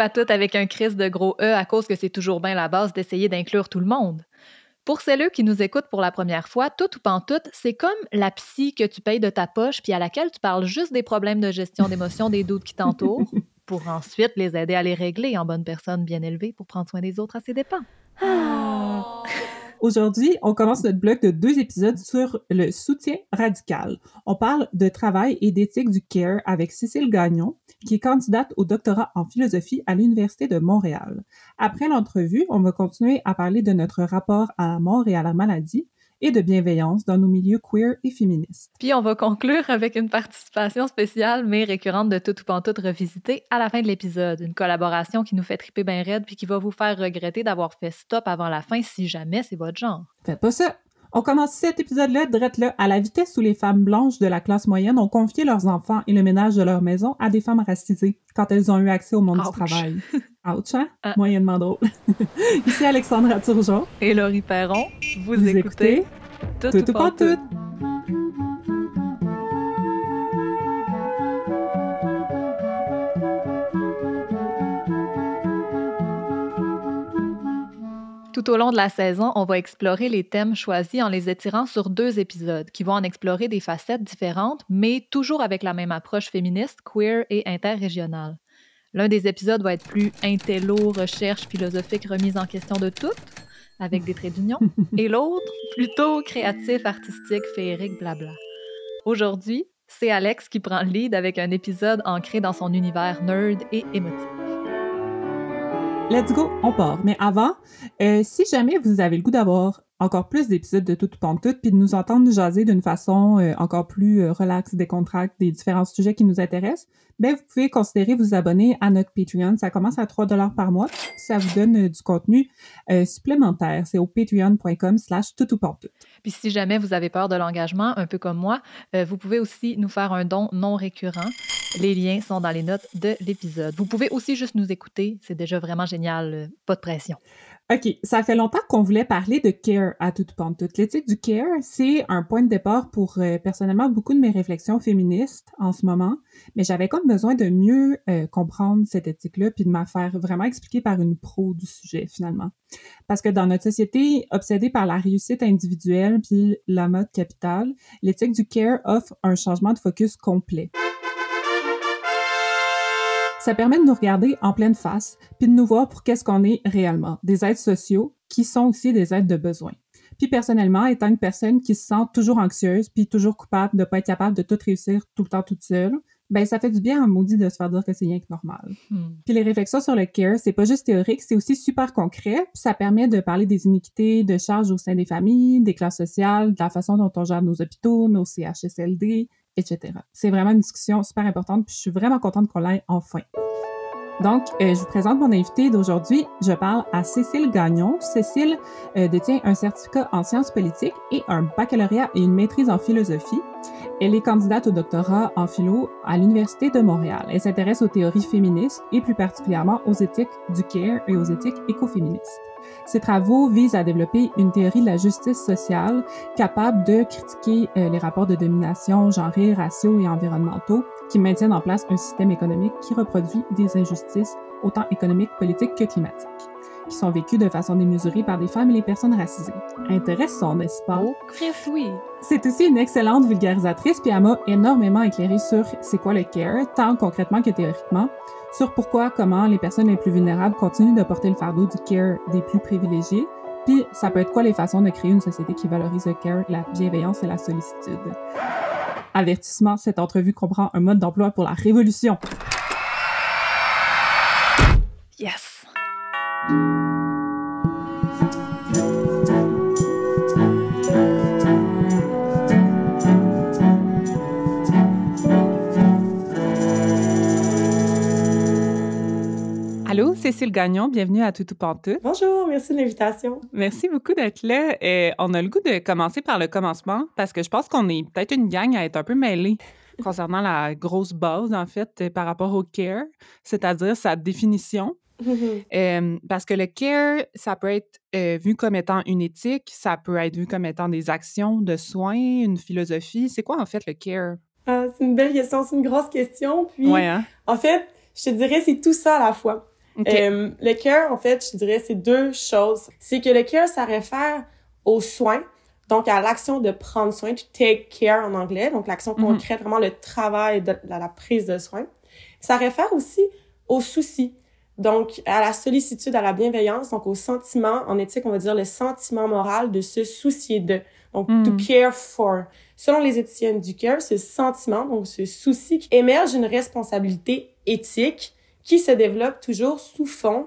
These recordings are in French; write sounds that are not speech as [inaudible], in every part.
à toutes avec un crise de gros E à cause que c'est toujours bien la base d'essayer d'inclure tout le monde. Pour celles qui nous écoutent pour la première fois, tout ou pantoute, c'est comme la psy que tu payes de ta poche puis à laquelle tu parles juste des problèmes de gestion d'émotions des doutes qui t'entourent [laughs] pour ensuite les aider à les régler en bonne personne bien élevée pour prendre soin des autres à ses dépens. Ah. [laughs] Aujourd'hui, on commence notre bloc de deux épisodes sur le soutien radical. On parle de travail et d'éthique du CARE avec Cécile Gagnon, qui est candidate au doctorat en philosophie à l'Université de Montréal. Après l'entrevue, on va continuer à parler de notre rapport à la mort et à la maladie, et de bienveillance dans nos milieux queer et féministes. Puis on va conclure avec une participation spéciale mais récurrente de Tout ou Pantoute revisité à la fin de l'épisode. Une collaboration qui nous fait triper bien raide puis qui va vous faire regretter d'avoir fait stop avant la fin si jamais c'est votre genre. Faites pas ça! On commence cet épisode-là drette là à la vitesse où les femmes blanches de la classe moyenne ont confié leurs enfants et le ménage de leur maison à des femmes racisées quand elles ont eu accès au monde du travail. [laughs] Ouch, hein? Ah. Moyennement drôle. [laughs] Ici Alexandra Turgeon. Et Laurie Perron. Vous, écoutez, Tout, tout, pas tout. Tout au long de la saison, on va explorer les thèmes choisis en les étirant sur deux épisodes qui vont en explorer des facettes différentes, mais toujours avec la même approche féministe, queer et interrégionale. L'un des épisodes va être plus intello, recherche philosophique remise en question de toutes, avec des traits d'union, [laughs] et l'autre, plutôt créatif, artistique, féerique, blabla. Aujourd'hui, c'est Alex qui prend le lead avec un épisode ancré dans son univers nerd et émotif. Let's go, on part. Mais avant, euh, si jamais vous avez le goût d'avoir encore plus d'épisodes de Tout Tout, puis de nous entendre jaser d'une façon euh, encore plus euh, relaxe, décontracte des différents sujets qui nous intéressent, ben vous pouvez considérer vous abonner à notre Patreon. Ça commence à 3 dollars par mois. Ça vous donne euh, du contenu supplémentaire. C'est au patreon.com slash Puis si jamais vous avez peur de l'engagement, un peu comme moi, vous pouvez aussi nous faire un don non récurrent. Les liens sont dans les notes de l'épisode. Vous pouvez aussi juste nous écouter. C'est déjà vraiment génial. Pas de pression. OK, ça fait longtemps qu'on voulait parler de care à toute toute. L'éthique du care, c'est un point de départ pour euh, personnellement beaucoup de mes réflexions féministes en ce moment, mais j'avais comme besoin de mieux euh, comprendre cette éthique-là puis de m'en faire vraiment expliquer par une pro du sujet finalement. Parce que dans notre société obsédée par la réussite individuelle puis la mode capitale, l'éthique du care offre un changement de focus complet. Ça permet de nous regarder en pleine face, puis de nous voir pour qu'est-ce qu'on est réellement, des êtres sociaux qui sont aussi des êtres de besoin. Puis personnellement, étant une personne qui se sent toujours anxieuse, puis toujours coupable de pas être capable de tout réussir tout le temps toute seule, ben ça fait du bien à maudit de se faire dire que c'est rien que normal. Hmm. Puis les réflexions sur le care, c'est pas juste théorique, c'est aussi super concret, puis ça permet de parler des iniquités de charges au sein des familles, des classes sociales, de la façon dont on gère nos hôpitaux, nos CHSLD, etc. C'est vraiment une discussion super importante, puis je suis vraiment contente qu'on l'aille enfin. Donc, euh, je vous présente mon invité d'aujourd'hui. Je parle à Cécile Gagnon. Cécile euh, détient un certificat en sciences politiques et un baccalauréat et une maîtrise en philosophie. Elle est candidate au doctorat en philo à l'Université de Montréal. Elle s'intéresse aux théories féministes et plus particulièrement aux éthiques du care et aux éthiques écoféministes. Ses travaux visent à développer une théorie de la justice sociale capable de critiquer euh, les rapports de domination genrés, raciaux et environnementaux qui maintiennent en place un système économique qui reproduit des injustices autant économiques, politiques que climatiques qui sont vécues de façon démesurée par des femmes et les personnes racisées. Intéressant, n'est-ce pas? Oh, Chris, oui! C'est aussi une excellente vulgarisatrice, puis elle m'a énormément éclairé sur c'est quoi le care, tant concrètement que théoriquement, sur pourquoi, comment les personnes les plus vulnérables continuent de porter le fardeau du care des plus privilégiés, puis ça peut être quoi les façons de créer une société qui valorise le care, la bienveillance et la sollicitude. Avertissement, cette entrevue comprend un mode d'emploi pour la révolution. Yes! Cécile Gagnon, bienvenue à Toutou Pantou. Bonjour, merci de l'invitation. Merci beaucoup d'être là. Et on a le goût de commencer par le commencement parce que je pense qu'on est peut-être une gang à être un peu mêlée [laughs] concernant la grosse base, en fait, par rapport au care, c'est-à-dire sa définition. [laughs] Euh, parce que le care, ça peut être euh, vu comme étant une éthique, ça peut être vu comme étant des actions de soins, une philosophie. C'est quoi en fait le care? Ah, c'est une belle question, c'est une grosse question. Puis, ouais, hein? en fait, je te dirais, c'est tout ça à la fois. Euh, le care, en fait, je dirais, c'est deux choses. C'est que le care, ça réfère aux soins, donc à l'action de prendre soin, to take care en anglais, donc l'action mhm. concrète, vraiment le travail de, la prise de soin. Ça réfère aussi aux soucis, donc à la sollicitude, à la bienveillance, donc au sentiment, en éthique, on va dire le sentiment moral de se soucier de, donc to mhm. care for. Selon les éthiciennes du care, ce sentiment, donc ce souci, émerge d'une responsabilité éthique qui se développe toujours sous fond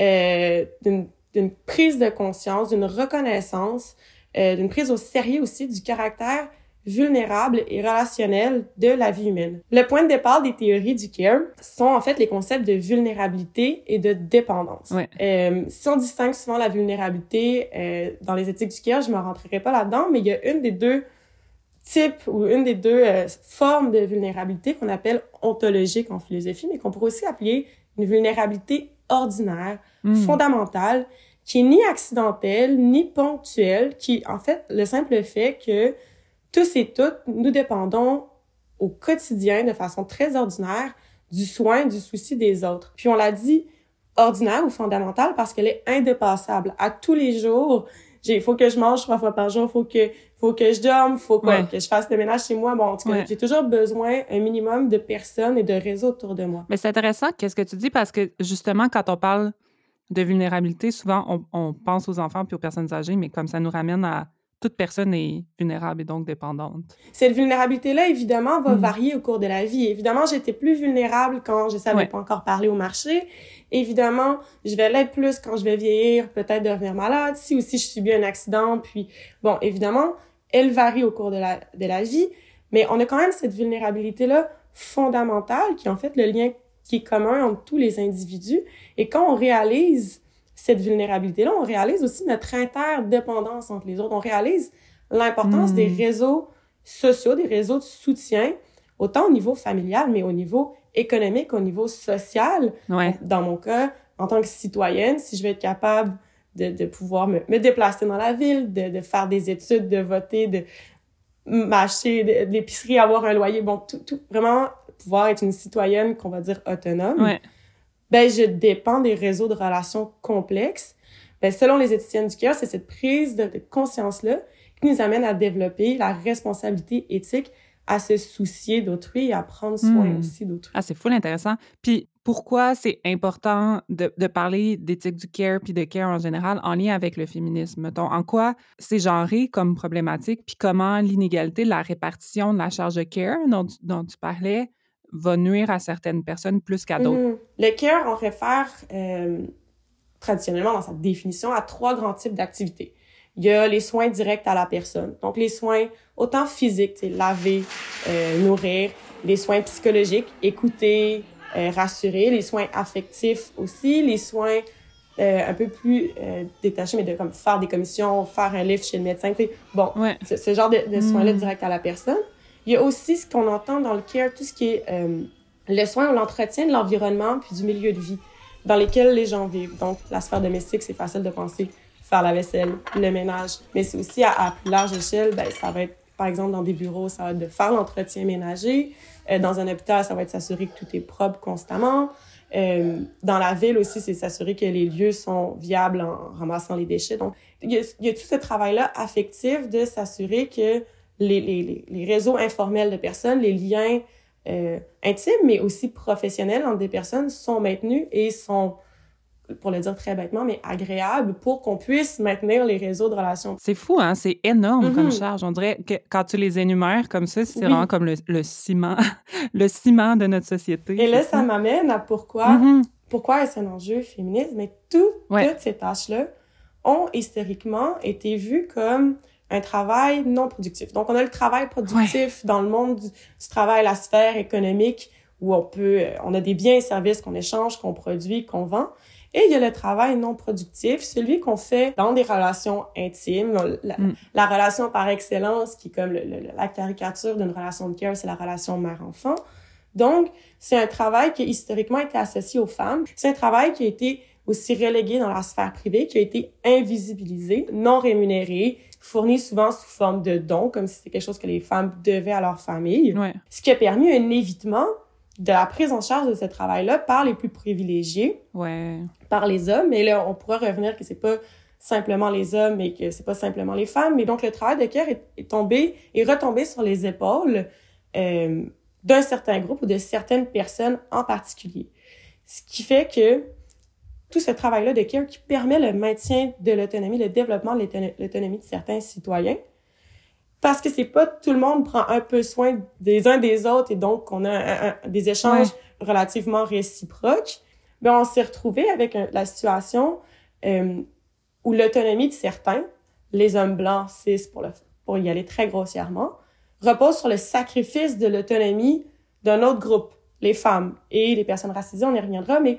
euh, d'une prise de conscience, d'une reconnaissance, euh, d'une prise au sérieux aussi du caractère vulnérable et relationnel de la vie humaine. Le point de départ des théories du care sont en fait les concepts de vulnérabilité et de dépendance. Ouais. Euh, si on distingue souvent la vulnérabilité euh, dans les éthiques du care, je me rentrerai pas là-dedans, mais il y a une des deux types ou une des deux euh, formes de vulnérabilité qu'on appelle ontologique en philosophie, mais qu'on pourrait aussi appeler une vulnérabilité ordinaire, hmm. fondamentale, qui est ni accidentelle, ni ponctuelle, qui, en fait, le simple fait que tous et toutes, nous dépendons au quotidien, de façon très ordinaire, du soin, du souci des autres. Puis on l'a dit ordinaire ou fondamentale parce qu'elle est indépassable. À tous les jours, il faut que je mange trois fois par jour, faut que faut que je dorme, faut que, je fasse le ménage chez moi. Bon, en tout cas, j'ai toujours besoin un minimum de personnes et de réseaux autour de moi. Mais c'est intéressant qu'est-ce que tu dis? Parce que justement quand on parle de vulnérabilité, souvent, on, on, pense aux enfants puis aux personnes âgées, mais comme ça nous ramène à toute personne est vulnérable et donc dépendante. Cette vulnérabilité-là, évidemment, va mm. varier au cours de la vie. Évidemment, j'étais plus vulnérable quand je savais pas encore parler au marché. Évidemment, je vais l'être plus quand je vais vieillir, peut-être devenir malade, si aussi je subis un accident. Puis, bon, évidemment, elle varie au cours de la, de la vie, mais on a quand même cette vulnérabilité-là fondamentale qui est en fait le lien qui est commun entre tous les individus. Et quand on réalise cette vulnérabilité-là, on réalise aussi notre interdépendance entre les autres. On réalise l'importance des hmm. réseaux sociaux, des réseaux de soutien, autant au niveau familial, mais au niveau économique, au niveau social. Dans mon cas, en tant que citoyenne, si je vais être capable de, de pouvoir me, me, déplacer dans la ville, de, de, faire des études, de voter, de m'acheter de, l'épicerie, avoir un loyer, bon, tout, tout, vraiment pouvoir être une citoyenne qu'on va dire autonome, ouais. Ben je dépends des réseaux de relations complexes. Ben, selon les éthiciennes du cœur, c'est cette prise de, conscience-là qui nous amène à développer la responsabilité éthique à se soucier d'autrui et à prendre soin hmm. aussi d'autrui. Ah, c'est fou intéressant. Puis pourquoi c'est important de, de parler d'éthique du care puis de care en général en lien avec le féminisme? Donc, en quoi c'est genré comme problématique puis comment l'inégalité de la répartition de la charge de care dont, dont tu parlais va nuire à certaines personnes plus qu'à d'autres. Mm-hmm. Le care, on réfère euh, traditionnellement dans sa définition à trois grands types d'activités. Il y a les soins directs à la personne. Donc, les soins autant physiques, laver, euh, nourrir, les soins psychologiques, écouter, euh, rassurer, les soins affectifs aussi, les soins euh, un peu plus euh, détachés, mais de comme faire des commissions, faire un livre chez le médecin. Bon, ouais. ce, genre de, de soins-là mm. directs à la personne. Il y a aussi ce qu'on entend dans le care, tout ce qui est euh, le soin ou l'entretien de l'environnement puis du milieu de vie dans lesquels les gens vivent. Donc, la sphère domestique, c'est facile de penser faire la vaisselle, le ménage, mais c'est aussi à, plus large échelle, ben, ça va être, par exemple, dans des bureaux, ça va être de faire l'entretien ménager. Euh, dans un hôpital, ça va être s'assurer que tout est propre constamment. Euh, dans la ville aussi, c'est s'assurer que les lieux sont viables en ramassant les déchets. Donc, il y a, il y a tout ce travail-là affectif de s'assurer que les, les, les, réseaux informels de personnes, les liens euh, intimes, mais aussi professionnels entre des personnes sont maintenus et sont, pour le dire très bêtement, mais agréables pour qu'on puisse maintenir les réseaux de relations. C'est fou, hein? C'est énorme comme mm-hmm. charge. On dirait que quand tu les énumères comme ça, c'est vraiment comme le, le, ciment, [laughs] le ciment de notre société. Et là, ça m'amène à pourquoi, mm-hmm. pourquoi est-ce un enjeu féministe? Mais tout, toutes ces tâches-là ont historiquement été vues comme un travail non productif. Donc, on a le travail productif dans le monde du, travail, la sphère économique, où on peut, euh, on a des biens et services qu'on échange, qu'on produit, qu'on vend. Et il y a le travail non productif, celui qu'on fait dans des relations intimes, la, mm. relation par excellence, qui est comme la caricature d'une relation de cœur, c'est la relation mère-enfant. Donc, c'est un travail qui a historiquement été associé aux femmes. C'est un travail qui a été aussi relégué dans la sphère privée, qui a été invisibilisé, non rémunéré, fourni souvent sous forme de dons, comme si c'était quelque chose que les femmes devaient à leur famille. Ouais. Ce qui a permis un évitement de la prise en charge de ce travail-là par les plus privilégiés, ouais. par les hommes. Et là, on pourra revenir que c'est pas simplement les hommes et que c'est pas simplement les femmes. Mais donc, le travail de care est, tombé, est retombé sur les épaules euh, d'un certain groupe ou de certaines personnes en particulier. Ce qui fait que tout ce travail-là de care qui permet le maintien de l'autonomie, le développement de l'autonomie de certains citoyens, parce que c'est pas tout le monde prend un peu soin des uns des autres et donc on a des échanges relativement réciproques. Mais on s'est retrouvé avec la situation euh, où l'autonomie de certains, les hommes blancs, cis pour, le, pour y aller très grossièrement, repose sur le sacrifice de l'autonomie d'un autre groupe, les femmes et les personnes racisées, on y reviendra, mais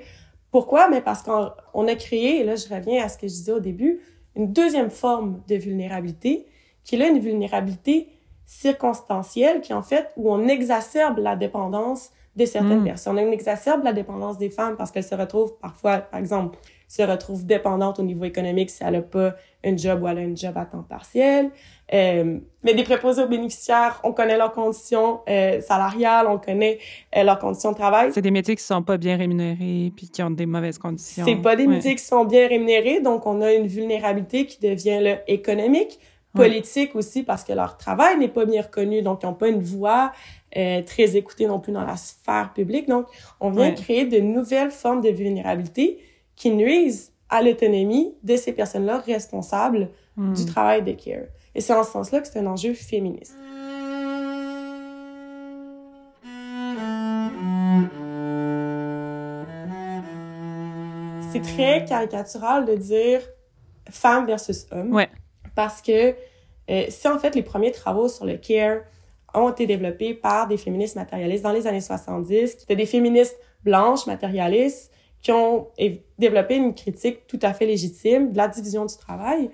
pourquoi? Mais parce qu'on a créé, et là je reviens à ce que je disais au début, une deuxième forme de vulnérabilité, qui est là une vulnérabilité circonstancielle, qui en fait, où on exacerbe la dépendance de certaines hmm. personnes. On exacerbe la dépendance des femmes parce qu'elles se retrouvent parfois, par exemple, se retrouvent dépendantes au niveau économique si elle n'a pas un job ou elle a un job à temps partiel. Euh, mais des préposés aux bénéficiaires, on connaît leurs conditions euh, salariales, on connaît euh, leurs conditions de travail. C'est des métiers qui sont pas bien rémunérés puis qui ont des mauvaises conditions. C'est pas des métiers qui sont bien rémunérés, donc on a une vulnérabilité qui devient là, économique, politique aussi parce que leur travail n'est pas bien reconnu, donc ils n'ont pas une voix euh, très écoutée non plus dans la sphère publique. Donc, on vient créer de nouvelles formes de vulnérabilité qui nuisent à l'autonomie de ces personnes-là responsables hmm. du travail de care. Et c'est en ce sens-là que c'est un enjeu féministe. C'est très caricatural de dire femme versus homme. Ouais. Parce que euh, c'est en fait les premiers travaux sur le care ont été développés par des féministes matérialistes dans les années 70. C'était des féministes blanches matérialistes qui ont développé une critique tout à fait légitime de la division du travail.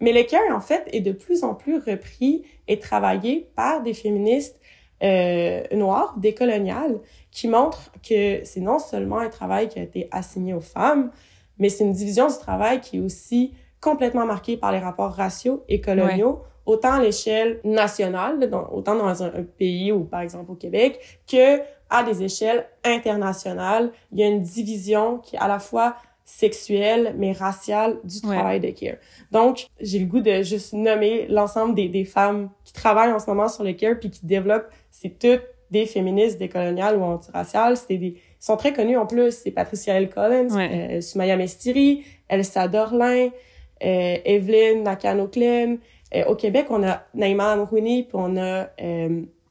Mais le care, en fait, est de plus en plus repris et travaillé par des féministes euh, noires, décoloniales, qui montrent que c'est non seulement un travail qui a été assigné aux femmes, mais c'est une division du travail qui est aussi complètement marquée par les rapports raciaux et coloniaux, autant à l'échelle nationale, autant dans un, pays ou par exemple au Québec, que à des échelles internationales. Il y a une division qui est à la fois sexuelle mais raciale du travail de care. Donc, j'ai le goût de juste nommer l'ensemble des, des femmes qui travaillent en ce moment sur le care puis qui développent, c'est toutes des féministes décoloniales ou antiraciales. C'est des, ils sont très connus en plus. C'est Patricia L. Collins, ouais. euh, Mestiri, Elsa Dorlin, euh, Evelyn nakano euh, au Québec, on a Naïma Amrouni, puis on a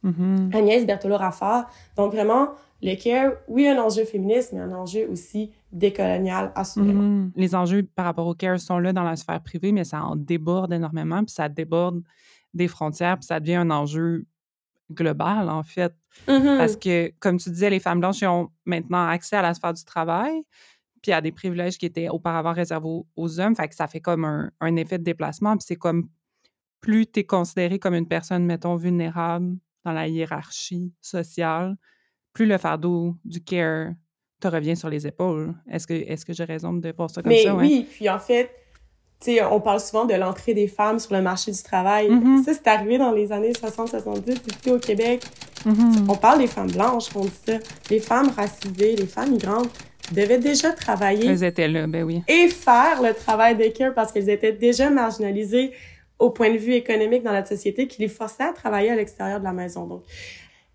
mm-hmm. Agnès Berthelot-Raffard. Donc vraiment, le care, oui, un enjeu féministe, mais un enjeu aussi décolonial, assurément. Mm-hmm. Les enjeux par rapport au care sont là dans la sphère privée, mais ça en déborde énormément, puis ça déborde des frontières, puis ça devient un enjeu global, en fait. Mm-hmm. Parce que, comme tu disais, les femmes blanches ont maintenant accès à la sphère du travail, puis à des privilèges qui étaient auparavant réservés aux, hommes. Fait que ça fait comme un, un effet de déplacement. Puis c'est comme plus tu es considéré comme une personne, mettons, vulnérable dans la hiérarchie sociale, plus le fardeau du care te revient sur les épaules. Est-ce que, est que j'ai raison de voir ça comme ça? Mais oui, puis en fait, on parle souvent de l'entrée des femmes sur le marché du travail. Mm-hmm. Ça, c'est arrivé dans les années 60-70, ici au Québec. Mm-hmm. On parle des femmes blanches, on dit ça. Les femmes racisées, les femmes migrantes devaient déjà travailler. Elles étaient là, ben oui. Et faire le travail de care parce qu'elles étaient déjà marginalisées au point de vue économique dans la société qui les forçait à travailler à l'extérieur de la maison. Donc,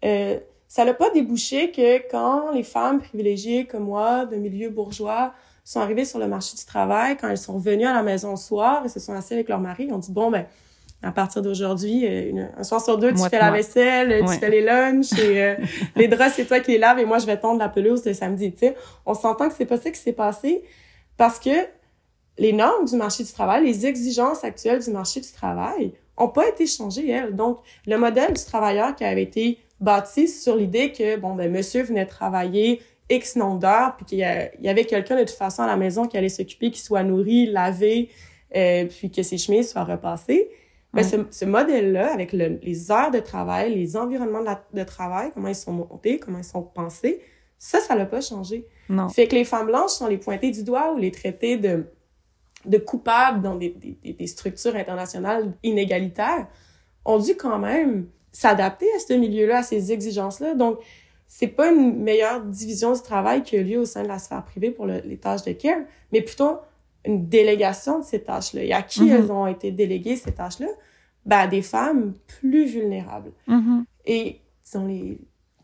euh, ça n'a pas débouché que quand les femmes privilégiées comme moi, de milieu bourgeois, sont arrivées sur le marché du travail, quand elles sont revenues à la maison le soir et se sont assises avec leur mari, ils ont dit, bon, ben, à partir d'aujourd'hui, euh, un soir sur deux, tu fais la vaisselle, tu fais les lunchs et euh, [laughs] les draps, c'est toi qui les laves et moi, je vais tondre la pelouse le samedi. Tu sais, on s'entend que c'est pas ça qui s'est passé parce que les normes du marché du travail, les exigences actuelles du marché du travail ont pas été changées, elles. Donc, le modèle du travailleur qui avait été bâti sur l'idée que, bon, ben, monsieur venait travailler X nombre d'heures, puis qu'il y, avait quelqu'un de toute façon à la maison qui allait s'occuper, qui soit nourri, lavé, euh, puis que ses chemises soient repassées. Ben, ce, modèle-là, avec les heures de travail, les environnements de, travail, comment ils sont montés, comment ils sont pensés, ça, ça l'a pas changé. Non. Fait que les femmes blanches sont les pointées du doigt ou les traitées de de coupables dans des, des, des, structures internationales inégalitaires ont dû quand même s'adapter à ce milieu-là, à ces exigences-là. Donc, c'est pas une meilleure division du travail qui a lieu au sein de la sphère privée pour les tâches de care, mais plutôt une délégation de ces tâches-là. Et à qui mm-hmm. elles ont été déléguées, ces tâches-là? Ben, à des femmes plus vulnérables. Mm-hmm. Et, disons, les,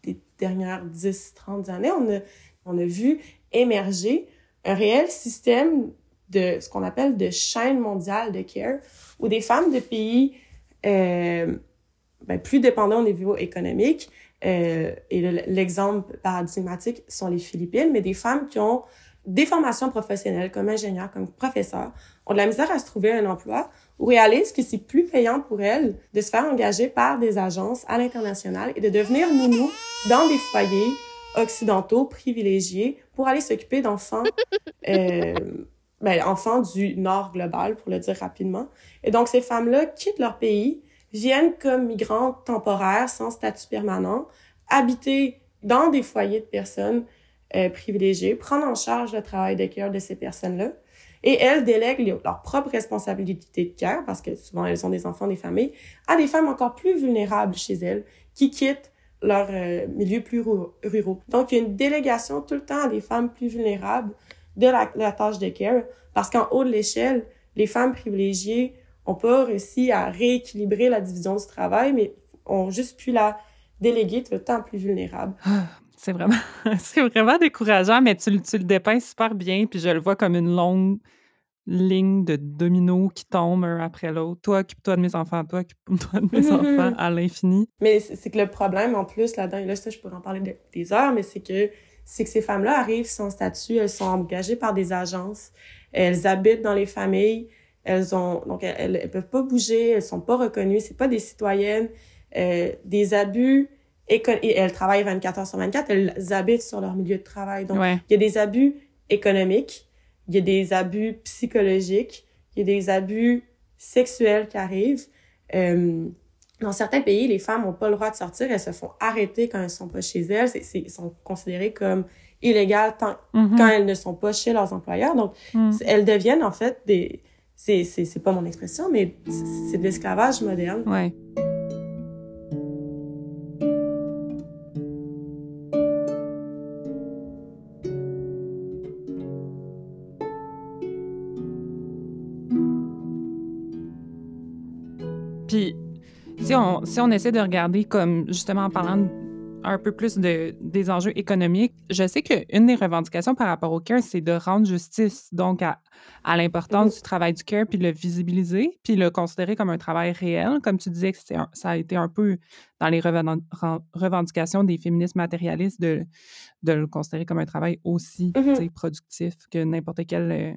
les dernières 10, 30 années, on a, on a vu émerger un réel système de ce qu'on appelle de chaîne mondiale de care, où des femmes de pays euh, ben, plus dépendants au niveau économique euh, et l'exemple paradigmatique sont les Philippines, mais des femmes qui ont des formations professionnelles comme ingénieurs, comme professeurs, ont de la misère à se trouver un emploi ou réalisent que c'est plus payant pour elles de se faire engager par des agences à l'international et de devenir nounou dans des foyers occidentaux privilégiés pour aller s'occuper d'enfants, euh, ben, enfants du nord global, pour le dire rapidement. Et donc, ces femmes-là quittent leur pays viennent comme migrantes temporaires sans statut permanent, habiter dans des foyers de personnes euh, privilégiées, prendre en charge le travail de cœur de ces personnes-là. Et elles délèguent leurs propres responsabilités de cœur, parce que souvent elles ont des enfants, des familles, à des femmes encore plus vulnérables chez elles, qui quittent leurs euh, milieux plus ruraux. Donc, il y a une délégation tout le temps à des femmes plus vulnérables de la, la tâche de care, parce qu'en haut de l'échelle, les femmes privilégiées on pas réussi à rééquilibrer la division du travail, mais ont juste pu la déléguer tout le temps plus vulnérable. Ah, c'est vraiment, [laughs] c'est vraiment décourageant, mais tu, tu, le dépeins super bien, puis je le vois comme une longue ligne de dominos qui tombent un après l'autre. Toi, occupe-toi de mes enfants, toi, occupe-toi de mes [laughs] enfants à l'infini. Mais c'est que le problème, en plus, là-dedans, et là, ça, je pourrais en parler des heures, mais c'est que c'est que ces femmes-là arrivent sans statut, elles sont engagées par des agences, elles habitent dans les familles, elles ont donc elles, elles peuvent pas bouger, elles sont pas reconnues, c'est pas des citoyennes. Euh, des abus et, elles travaillent 24 heures sur 24, elles habitent sur leur milieu de travail. Donc il y a des abus économiques, il y a des abus psychologiques, il y a des abus sexuels qui arrivent. Euh, dans certains pays, les femmes n'ont pas le droit de sortir, elles se font arrêter quand elles sont pas chez elles, c'est sont considérées comme illégales tant, mm-hmm. quand elles ne sont pas chez leurs employeurs. Donc, mm. elles deviennent en fait des, c'est, c'est, c'est pas mon expression, mais c'est de l'esclavage moderne. Ouais. Si on, si on essaie de regarder comme, justement, en parlant un peu plus de, des enjeux économiques. Je sais qu'une des revendications par rapport au CARE, c'est de rendre justice donc à, à l'importance du travail du CARE, puis le visibiliser, puis le considérer comme un travail réel. Comme tu disais, que ça a été un peu dans les revendications des féministes matérialistes de, de le considérer comme un travail aussi mm-hmm. productif que n'importe quel euh,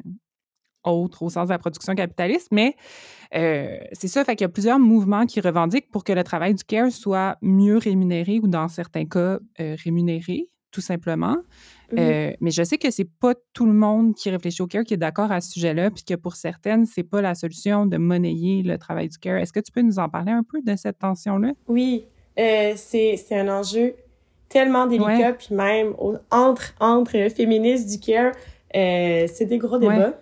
autre au sens de la production capitaliste, mais euh, c'est ça, fait qu'il y a plusieurs mouvements qui revendiquent pour que le travail du CARE soit mieux rémunéré ou dans certains cas euh, rémunéré, tout simplement. Mmh euh, mais je sais que c'est pas tout le monde qui réfléchit au CARE qui est d'accord à ce sujet-là, puis que pour certaines, c'est pas la solution de monnayer le travail du CARE. Est-ce que tu peux nous en parler un peu de cette tension-là? Oui, c'est un enjeu tellement délicat, puis même entre, entre féministes du CARE, c'est des gros débats.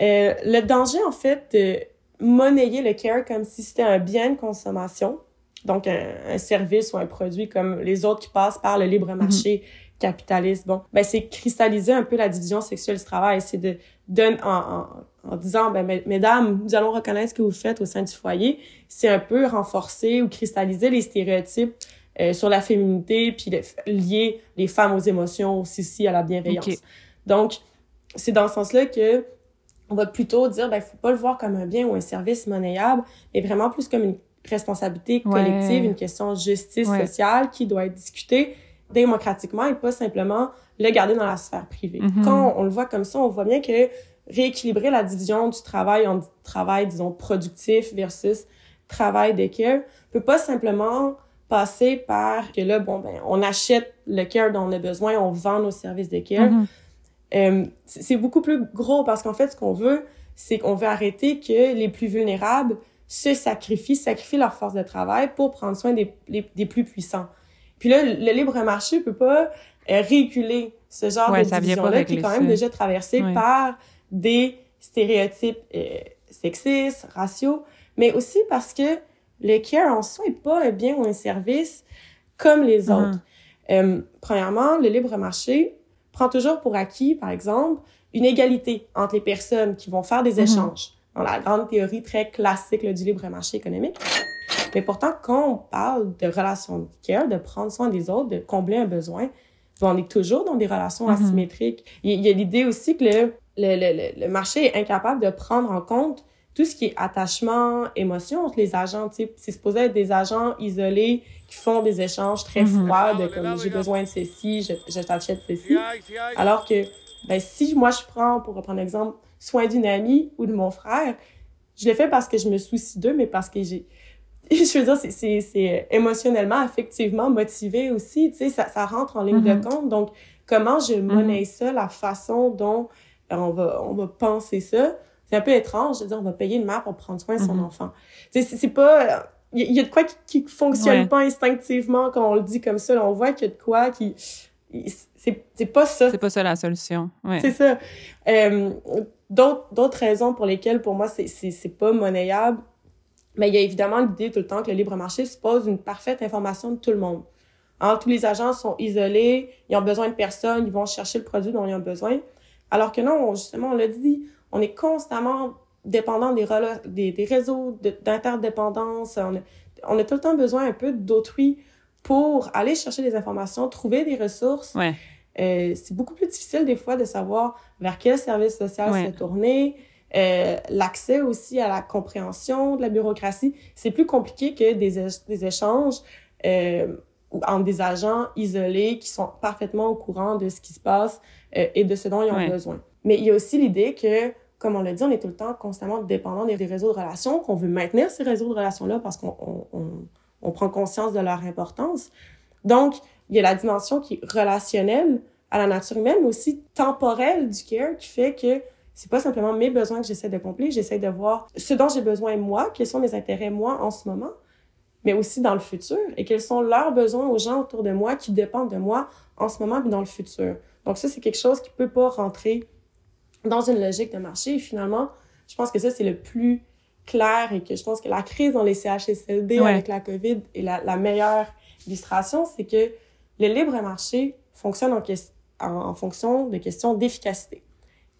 Euh, le danger, en fait, de monnayer le care comme si c'était un bien de consommation, donc un, service ou un produit comme les autres qui passent par le libre marché mhm. capitaliste, bon, ben c'est cristalliser un peu la division sexuelle du travail, c'est de donner en, en, disant, ben mesdames, nous allons reconnaître ce que vous faites au sein du foyer, c'est un peu renforcer ou cristalliser les stéréotypes euh, sur la féminité, puis lier les femmes aux émotions, aussi à la bienveillance. Donc, c'est dans ce sens-là que on va plutôt dire ben faut pas le voir comme un bien ou un service monnayable, mais vraiment plus comme une responsabilité collective, une question de justice sociale qui doit être discutée démocratiquement et pas simplement le garder dans la sphère privée. Mm-hmm. Quand on, le voit comme ça, on voit bien que rééquilibrer la division du travail en travail, disons, productif versus travail de care peut pas simplement passer par que là, bon, ben, on achète le care dont on a besoin, on vend nos services de care. Euh, c'est beaucoup plus gros parce qu'en fait, ce qu'on veut, c'est qu'on veut arrêter que les plus vulnérables se sacrifient, sacrifient leur force de travail pour prendre soin des, des plus puissants. Puis là, le libre marché peut pas euh, réguler ce genre de division-là qui est quand même déjà traversé par des stéréotypes euh, sexistes, raciaux, mais aussi parce que le care en soi est pas un bien ou un service comme les uh-huh. autres. Euh, premièrement, le libre marché prend toujours pour acquis, par exemple, une égalité entre les personnes qui vont faire des mhm. échanges, dans la grande théorie très classique du libre marché économique. Mais pourtant, quand on parle de relations de care, de prendre soin des autres, de combler un besoin, on est toujours dans des relations mhm. asymétriques. Il y a l'idée aussi que le, le, le, le, marché est incapable de prendre en compte tout ce qui est attachement, émotion entre les agents. C'est supposé être des agents isolés qui font des échanges très mhm. froids de comme j'ai besoin de ceci, je, je t'achète ceci. Alors que ben, si moi je prends, pour reprendre l'exemple, soin d'une amie ou de mon frère, je le fais parce que je me soucie d'eux, mais parce que j'ai [laughs] je veux dire, c'est émotionnellement, affectivement motivé aussi, tu sais, ça, ça rentre en ligne de mm-hmm. compte. Donc, comment je mm-hmm. monnaie ça, la façon dont on va, on va penser ça, c'est un peu étrange de dire on va payer une mère pour prendre soin de son mm-hmm. enfant. C'est pas... Il y, a de quoi qui, qui fonctionne pas instinctivement quand on le dit comme ça. on voit qu'il y a de quoi qui... C'est pas ça. C'est pas ça la solution. Ouais. C'est ça. Euh, D'autres raisons pour lesquelles, pour moi, c'est pas monnayable, mais il y a évidemment l'idée tout le temps que le libre marché suppose une parfaite information de tout le monde. Hein, tous les agents sont isolés, ils ont besoin de personne, ils vont chercher le produit dont ils ont besoin. Alors que non, justement, on l'a dit, on est constamment dépendant des, des, des réseaux d'interdépendance. On, on, a tout le temps besoin un peu d'autrui pour aller chercher des informations, trouver des ressources. Ouais. Euh, c'est beaucoup plus difficile des fois de savoir vers quel service social se tourner. Euh, l'accès aussi à la compréhension de la bureaucratie, c'est plus compliqué que des, des échanges euh, entre des agents isolés qui sont parfaitement au courant de ce qui se passe et de ce dont ils ont besoin. Mais il y a aussi l'idée que, comme on l'a dit, on est tout le temps constamment dépendant des, réseaux de relations, qu'on veut maintenir ces réseaux de relations-là parce qu'on on, prend conscience de leur importance. Donc, il y a la dimension qui est relationnelle à la nature humaine, mais aussi temporelle du care qui fait que c'est pas simplement mes besoins que j'essaie de combler, j'essaie de voir ce dont j'ai besoin moi, quels sont mes intérêts moi en ce moment, mais aussi dans le futur et quels sont leurs besoins aux gens autour de moi qui dépendent de moi en ce moment et dans le futur. Donc ça, c'est quelque chose qui peut pas rentrer dans une logique de marché. Finalement, je pense que ça, c'est le plus clair et que je pense que la crise dans les CHSLD avec la COVID est la, la meilleure illustration, c'est que le libre marché fonctionne en, en, en fonction de questions d'efficacité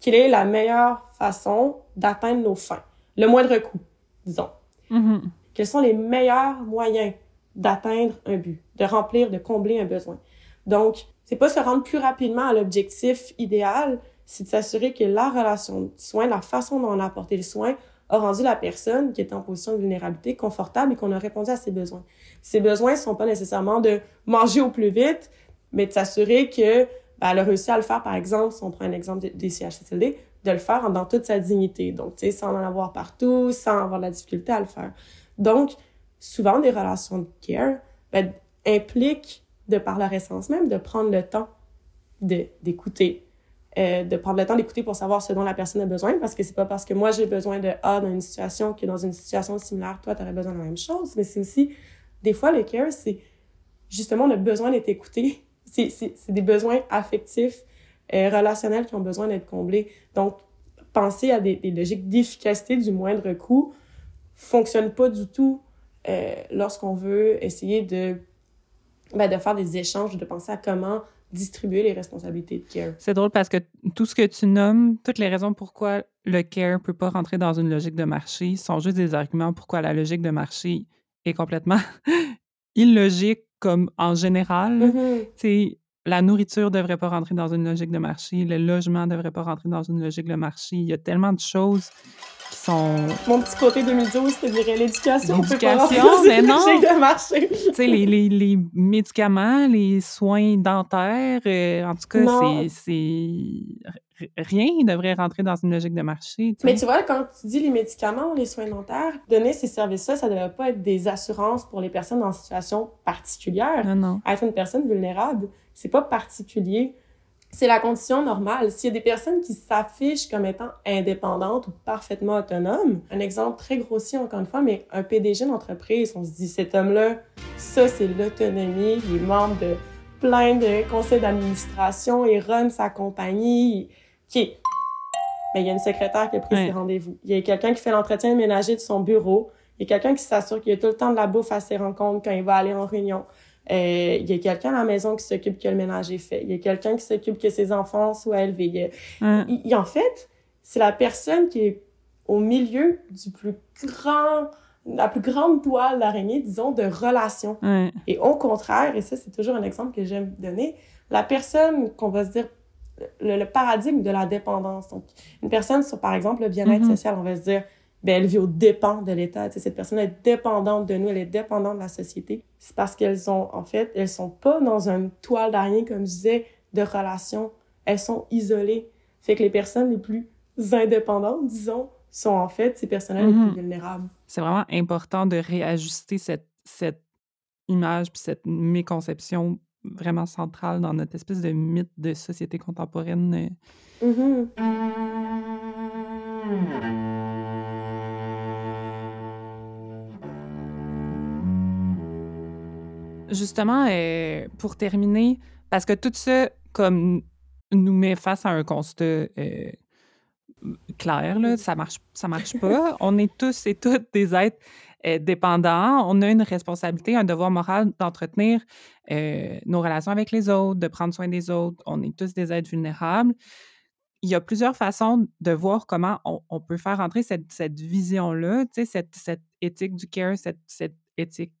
quelle est la meilleure façon d'atteindre nos fins, le moindre coût, disons. Mm-hmm. Quels sont les meilleurs moyens d'atteindre un but, de remplir, de combler un besoin? Donc, c'est pas se rendre plus rapidement à l'objectif idéal, c'est de s'assurer que la relation de soin, la façon dont on a apporté le soin, a rendu la personne qui est en position de vulnérabilité confortable et qu'on a répondu à ses besoins. Ses besoins sont pas nécessairement de manger au plus vite, mais de s'assurer que ben, a réussi à le faire, par exemple, si on prend un exemple des CHSLD, de le faire dans toute sa dignité. Donc, tu sais, sans en avoir partout, sans avoir de la difficulté à le faire. Donc, souvent, des relations de care ben, impliquent, de par leur essence même, de prendre le temps d'écouter, euh, de prendre le temps d'écouter pour savoir ce dont la personne a besoin, parce que c'est pas parce que moi j'ai besoin de A dans une situation que dans une situation similaire, toi, tu aurais besoin de la même chose, mais c'est aussi, des fois, le care, c'est justement le besoin d'être écouté [laughs] c'est des besoins affectifs, euh, relationnels qui ont besoin d'être comblés. Donc, penser à des, logiques d'efficacité du moindre coût fonctionne pas du tout euh, lorsqu'on veut essayer de, ben, de faire des échanges, de penser à comment distribuer les responsabilités de care. C'est drôle parce que tout ce que tu nommes, toutes les raisons pourquoi le care peut pas rentrer dans une logique de marché sont juste des arguments pourquoi la logique de marché est complètement [laughs] illogique comme en général. Mm-hmm. La nourriture ne devrait pas rentrer dans une logique de marché, le logement ne devrait pas rentrer dans une logique de marché. Il y a tellement de choses sont. Mon petit côté 2012, je te dirais l'éducation. L'éducation, mais non. De marché. tu sais, les, les, les, médicaments, les soins dentaires, euh, en tout cas, c'est rien ne devrait rentrer dans une logique de marché. Mais tu vois, quand tu dis les médicaments, les soins dentaires, donner ces services-là, ça ne devrait pas être des assurances pour les personnes en situation particulière. Non, non. Être une personne vulnérable, c'est pas particulier. C'est la condition normale. S'il y a des personnes qui s'affichent comme étant indépendantes ou parfaitement autonomes, un exemple très grossier encore une fois, mais un PDG d'entreprise, on se dit cet homme-là, ça c'est l'autonomie, il est membre de plein de conseils d'administration, il run sa compagnie, qui ben, il y a une secrétaire qui a pris ses rendez-vous. Il y a quelqu'un qui fait l'entretien ménager de son bureau. Il y a quelqu'un qui s'assure qu'il y a tout le temps de la bouffe à ses rencontres quand il va aller en réunion. Euh, il y a quelqu'un à la maison qui s'occupe que le ménage est fait. Il y a quelqu'un qui s'occupe que ses enfants soient élevés. Il, en fait, c'est la personne qui est au milieu du plus grand, la plus grande toile d'araignée, disons, de relation. Et au contraire, et ça, c'est toujours un exemple que j'aime donner, la personne qu'on va se dire le, paradigme de la dépendance. Donc, une personne sur, par exemple, le bien-être mm-hmm. social, on va se dire, ben, elle vit au dépend de l'État. cette personne est dépendante de nous, elle est dépendante de la société. C'est parce qu'elles sont, en fait, elles sont pas dans une toile d'araignée, comme je disais, de relation. Elles sont isolées. Fait que les personnes les plus indépendantes, disons, sont en fait ces personnes les plus mm-hmm. vulnérables. C'est vraiment important de réajuster cette, cette image puis cette méconception vraiment centrale dans notre espèce de mythe de société contemporaine. Mm-hmm. Justement, euh, pour terminer, parce que tout ça, comme nous met face à un constat euh, clair, là, ça marche, ça marche [laughs] pas. On est tous et toutes des êtres euh, dépendants. On a une responsabilité, un devoir moral d'entretenir nos relations avec les autres, de prendre soin des autres. On est tous des êtres vulnérables. Il y a plusieurs façons de voir comment on, peut faire entrer cette, cette vision-là, cette, cette éthique du care, cette, cette éthique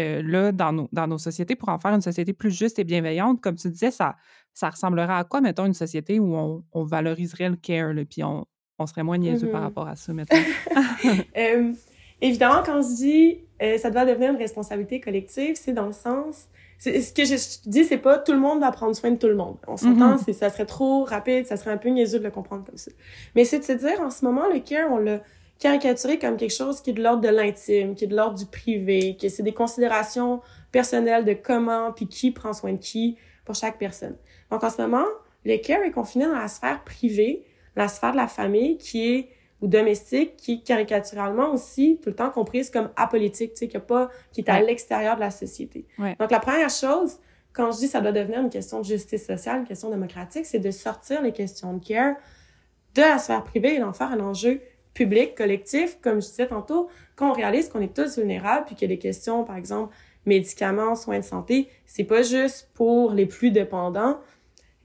euh, là dans nos, dans nos sociétés pour en faire une société plus juste et bienveillante. Comme tu disais, ça, ça ressemblerait à quoi, mettons, une société où on, on valoriserait le care, là, puis on, on, serait moins niaiseux par mm-hmm. rapport à ça, mettons? [laughs] euh, évidemment, quand on se dit euh, ça doit devenir une responsabilité collective, c'est dans le sens... Ce que je dis, c'est pas tout le monde va prendre soin de tout le monde. On s'entend, mm-hmm. ça serait trop rapide, ça serait un peu niaiseux de le comprendre comme ça. Mais c'est de se dire, en ce moment, le care, on l'a caricaturé comme quelque chose qui est de l'ordre de l'intime, qui est de l'ordre du privé, que c'est des considérations personnelles de comment puis qui prend soin de qui pour chaque personne. Donc en ce moment, le care est confiné dans la sphère privée, la sphère de la famille qui est ou domestique qui est caricaturalement aussi tout le temps comprise comme apolitique, tu sais, qui, a pas, qui est à l'extérieur de la société. Donc la première chose, quand je dis ça doit devenir une question de justice sociale, une question démocratique, c'est de sortir les questions de care de la sphère privée et d'en faire un enjeu public, collectif, comme je disais tantôt, quand on réalise qu'on est tous vulnérables, puis qu'il y a des questions, par exemple, médicaments, soins de santé, c'est pas juste pour les plus dépendants,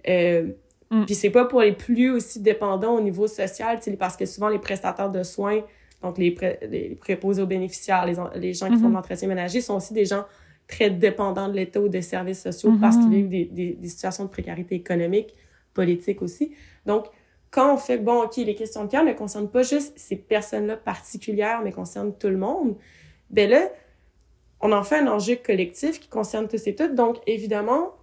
euh, mm. puis c'est pas pour les plus aussi dépendants au niveau social, parce que souvent les prestataires de soins, donc les, les préposés aux bénéficiaires, les, les gens qui font de mm-hmm. l'entretien ménager, sont aussi des gens très dépendants de l'État ou des services sociaux parce qu'ils mm-hmm. vivent des, des situations de précarité économique, politique aussi. Donc, quand on fait, bon, OK, les questions de cœur ne concernent pas juste ces personnes-là particulières, mais concernent tout le monde, ben là, on en fait un enjeu collectif qui concerne tous et toutes. Donc, évidemment,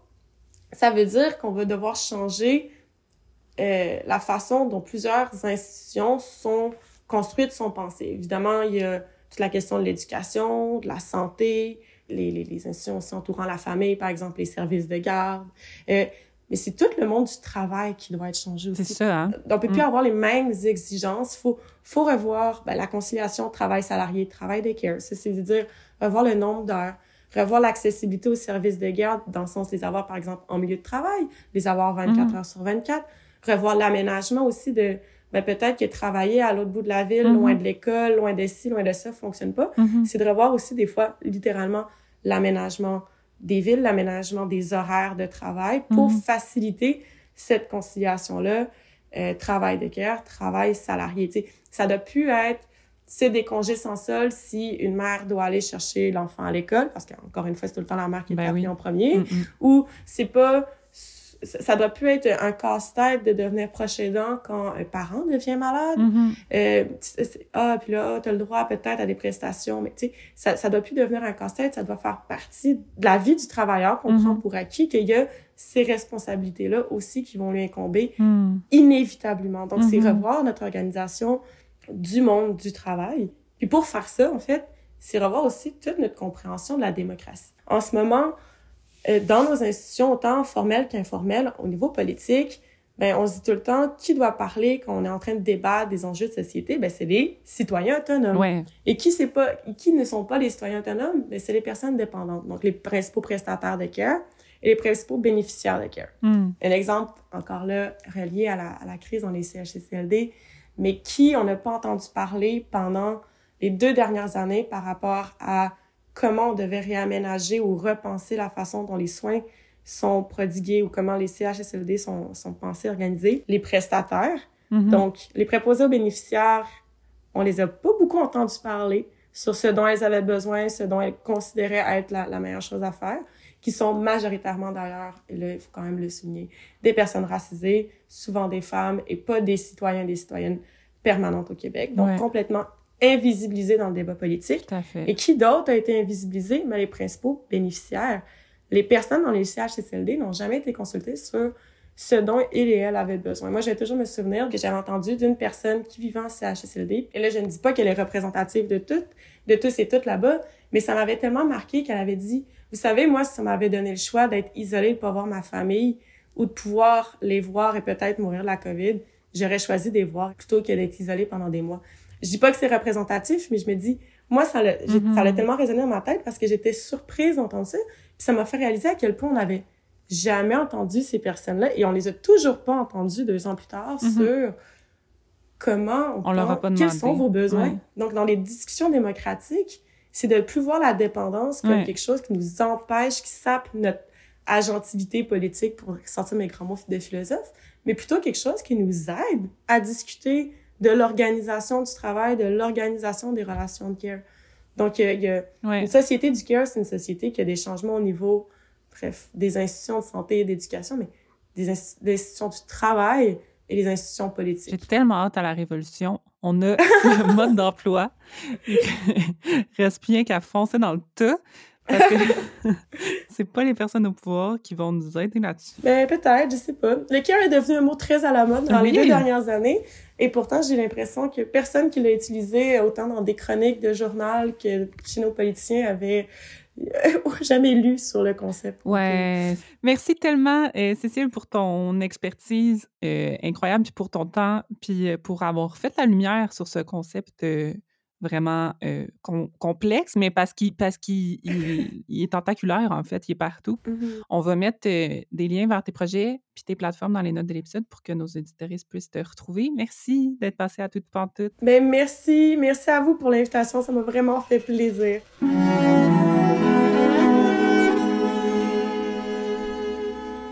ça veut dire qu'on va devoir changer euh, la façon dont plusieurs institutions sont construites, sont pensées. Évidemment, il y a toute la question de l'éducation, de la santé, les, les, les institutions entourant la famille, par exemple les services de garde. Euh, mais c'est tout le monde du travail qui doit être changé aussi. C'est ça, hein? On peut plus mm. avoir les mêmes exigences. Faut, faut revoir ben, la conciliation travail salarié, travail de care. C'est-à-dire revoir le nombre d'heures, revoir l'accessibilité aux services de garde, dans le sens de les avoir, par exemple, en milieu de travail, les avoir 24 mm. heures sur 24. Revoir l'aménagement aussi de, ben, peut-être que travailler à l'autre bout de la ville, mm-hmm. loin de l'école, loin de ci, loin de ça, fonctionne pas. Mm-hmm. C'est de revoir aussi, des fois, littéralement, l'aménagement des villes, l'aménagement des horaires de travail pour mhm. faciliter cette conciliation-là, euh, travail de cœur, travail salarié. sais, ça doit plus être c'est des congés sans sol si une mère doit aller chercher l'enfant à l'école, parce qu'encore une fois, c'est tout le temps la mère qui est ben en premier, mm, mm. ou c'est pas ça doit plus être un casse-tête de devenir proche aidant quand un parent devient malade. Mm-hmm. euh, ah, puis là, tu as le droit peut-être à des prestations, mais tu sais, ça, ça doit plus devenir un casse-tête, ça doit faire partie de la vie du travailleur qu'on prend mm-hmm. pour acquis, qu'il y a ces responsabilités-là aussi qui vont lui incomber mm. inévitablement. Donc, c'est mm-hmm. revoir notre organisation du monde du travail. Puis pour faire ça, en fait, c'est revoir aussi toute notre compréhension de la démocratie. En ce moment, dans nos institutions, autant formelles qu'informelles, au niveau politique, ben, on se dit tout le temps qui doit parler quand on est en train de débattre des enjeux de société, ben, c'est les citoyens autonomes. Ouais. Et qui c'est pas, qui ne sont pas les citoyens autonomes, ben, c'est les personnes dépendantes. Donc, les principaux prestataires de care et les principaux bénéficiaires de care. Hmm. Un exemple, encore là, relié à la, à la crise dans les CHCLD, mais qui on n'a pas entendu parler pendant les deux dernières années par rapport à comment on devait réaménager ou repenser la façon dont les soins sont prodigués ou comment les CHSLD sont, sont pensés, organisés. Les prestataires, mm-hmm. donc les préposés aux bénéficiaires, on les a pas beaucoup entendus parler sur ce dont elles avaient besoin, ce dont elles considéraient être la, la meilleure chose à faire, qui sont majoritairement d'ailleurs, et là, il faut quand même le souligner, des personnes racisées, souvent des femmes, et pas des citoyens, des citoyennes permanentes au Québec. Donc, complètement invisibilisés dans le débat politique. Et qui d'autre a été invisibilisé? Mais les principaux bénéficiaires. Les personnes dans les CHSLD n'ont jamais été consultées sur ce dont il et elle avaient besoin. Moi, je vais toujours me souvenir que j'avais entendu d'une personne qui vivait en CHSLD. Et là, je ne dis pas qu'elle est représentative de toutes, de tous et toutes là-bas, mais ça m'avait tellement marqué qu'elle avait dit, vous savez, moi, si ça m'avait donné le choix d'être isolée, de pas voir ma famille, ou de pouvoir les voir et peut-être mourir de la COVID, j'aurais choisi de les voir plutôt que d'être isolée pendant des mois. Je dis pas que c'est représentatif, mais je me dis, moi, ça l'a, ça a tellement résonné dans ma tête parce que j'étais surprise d'entendre ça. Puis ça m'a fait réaliser à quel point on avait jamais entendu ces personnes-là et on les a toujours pas entendues deux ans plus tard mm-hmm. sur comment on, on leur a pas quels sont vos besoins. Donc, dans les discussions démocratiques, c'est de plus voir la dépendance comme quelque chose qui nous empêche, qui sape notre agentivité politique, pour sortir mes grands mots de philosophe, mais plutôt quelque chose qui nous aide à discuter de l'organisation du travail, de l'organisation des relations de care. Donc, il y a, une société du care, c'est une société qui a des changements au niveau bref, des institutions de santé et d'éducation, mais des, institutions du travail et des institutions politiques. J'ai tellement hâte à la révolution. On a [laughs] le mode d'emploi. [laughs] Reste bien qu'à foncer dans le tas. Parce que [laughs] c'est pas les personnes au pouvoir qui vont nous aider là-dessus. Ben, peut-être, je sais pas. Le care est devenu un mot très à la mode dans les deux dernières années. Et pourtant, j'ai l'impression que personne qui l'a utilisé autant dans des chroniques de journal que chez nos politiciens avait [laughs] jamais lu sur le concept. Ouais. Merci tellement, euh, Cécile, pour ton expertise euh, incroyable, puis pour ton temps, puis euh, pour avoir fait la lumière sur ce concept vraiment complexe, mais parce qu'il parce qu'il est tentaculaire, en fait, il est partout. Mm-hmm. On va mettre des liens vers tes projets puis tes plateformes dans les notes de l'épisode pour que nos éditoristes puissent te retrouver. Merci d'être passé à toute pantoute. Ben merci, merci à vous pour l'invitation, ça m'a vraiment fait plaisir.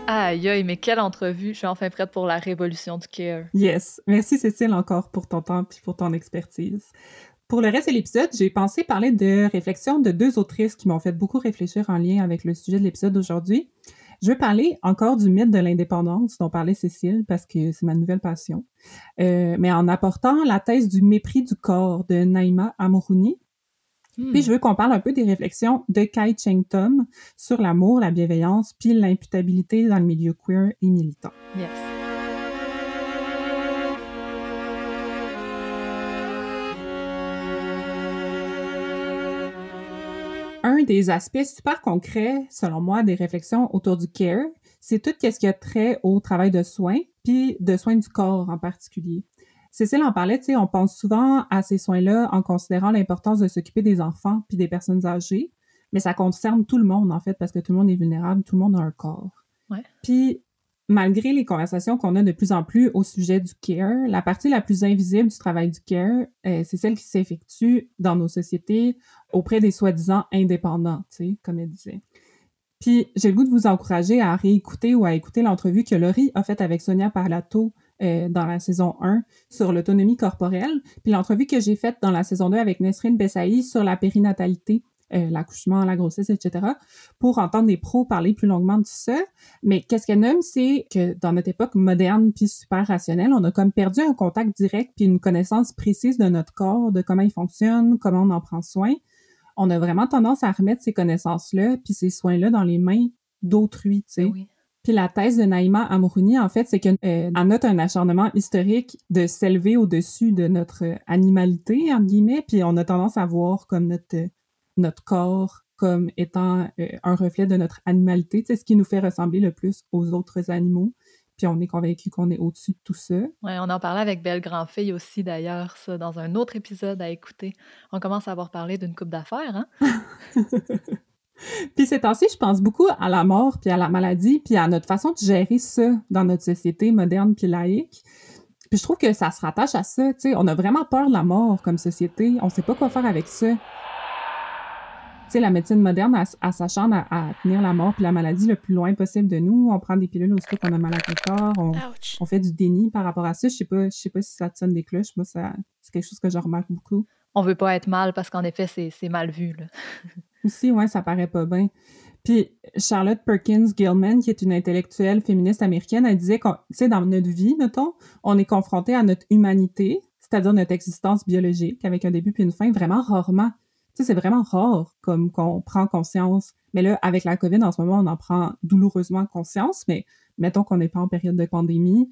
Aïe, aïe, mais quelle entrevue! Je suis enfin prête pour la révolution du care. Yes. Merci Cécile encore pour ton temps et pour ton expertise. Pour le reste de l'épisode, j'ai pensé parler de réflexions de deux autrices qui m'ont fait beaucoup réfléchir en lien avec le sujet de l'épisode d'aujourd'hui. Je veux parler encore du mythe de l'indépendance dont parlait Cécile parce que c'est ma nouvelle passion, euh, mais en apportant la thèse du mépris du corps de Naïma Amourouni, puis hmm. je veux qu'on parle un peu des réflexions de Kai Cheng Tom sur l'amour, la bienveillance, puis l'imputabilité dans le milieu queer et militant. Yes. Un des aspects super concrets, selon moi, des réflexions autour du care, c'est tout ce qui a trait au travail de soins, puis de soins du corps en particulier. Cécile en parlait, tu sais, on pense souvent à ces soins-là en considérant l'importance de s'occuper des enfants puis des personnes âgées, mais ça concerne tout le monde, en fait, parce que tout le monde est vulnérable, tout le monde a un corps. Ouais. Puis, malgré les conversations qu'on a de plus en plus au sujet du care, la partie la plus invisible du travail du care, euh, c'est celle qui s'effectue dans nos sociétés auprès des soi-disant indépendants, tu comme elle disait. Puis, j'ai le goût de vous encourager à réécouter ou à écouter l'entrevue que Laurie a faite avec Sonia Parlato euh, dans la saison 1 sur l'autonomie corporelle, puis l'entrevue que j'ai faite dans la saison 2 avec Nesrine Bessaï sur la périnatalité, euh, l'accouchement, la grossesse, etc., pour entendre des pros parler plus longuement de ça. Mais qu'est-ce qu'elle nomme, c'est que dans notre époque moderne puis super rationnelle, on a comme perdu un contact direct puis une connaissance précise de notre corps, de comment il fonctionne, comment on en prend soin. On a vraiment tendance à remettre ces connaissances-là puis ces soins-là dans les mains d'autrui, tu sais. Oui. Puis la thèse de Naïma Amourouni, en fait, c'est qu'elle euh, note un acharnement historique de s'élever au-dessus de notre animalité, entre guillemets, puis on a tendance à voir comme notre, notre corps comme étant euh, un reflet de notre animalité, c'est ce qui nous fait ressembler le plus aux autres animaux. Puis on est convaincu qu'on est au-dessus de tout ça. Oui, on en parlait avec Belle Grandfille aussi, d'ailleurs, ça, dans un autre épisode à écouter. On commence à avoir parlé d'une coupe d'affaires, hein? [laughs] puis ces temps-ci, je pense beaucoup à la mort, puis à la maladie, puis à notre façon de gérer ça dans notre société moderne puis laïque. Puis je trouve que ça se rattache à ça, tu sais. On a vraiment peur de la mort comme société. On sait pas quoi faire avec ça. Sais, la médecine moderne, elle, s'acharne à, tenir la mort puis la maladie le plus loin possible de nous. On prend des pilules aussi qu'on a mal à quelque corps. On, fait du déni par rapport à ça. Je sais pas, je sais pas si ça te sonne des cloches. Moi, ça, c'est quelque chose que je remarque beaucoup. On veut pas être mal parce qu'en effet, c'est, mal vu. Là. [laughs] aussi, ouais, ça paraît pas bien. Puis Charlotte Perkins Gilman, qui est une intellectuelle féministe américaine, elle disait que, tu sais, dans notre vie, notons, on est confronté à notre humanité, c'est-à-dire notre existence biologique, avec un début puis une fin, vraiment rarement. Tu c'est vraiment rare comme qu'on prend conscience. Mais là, avec la COVID, en ce moment, on en prend douloureusement conscience, mais mettons qu'on n'est pas en période de pandémie,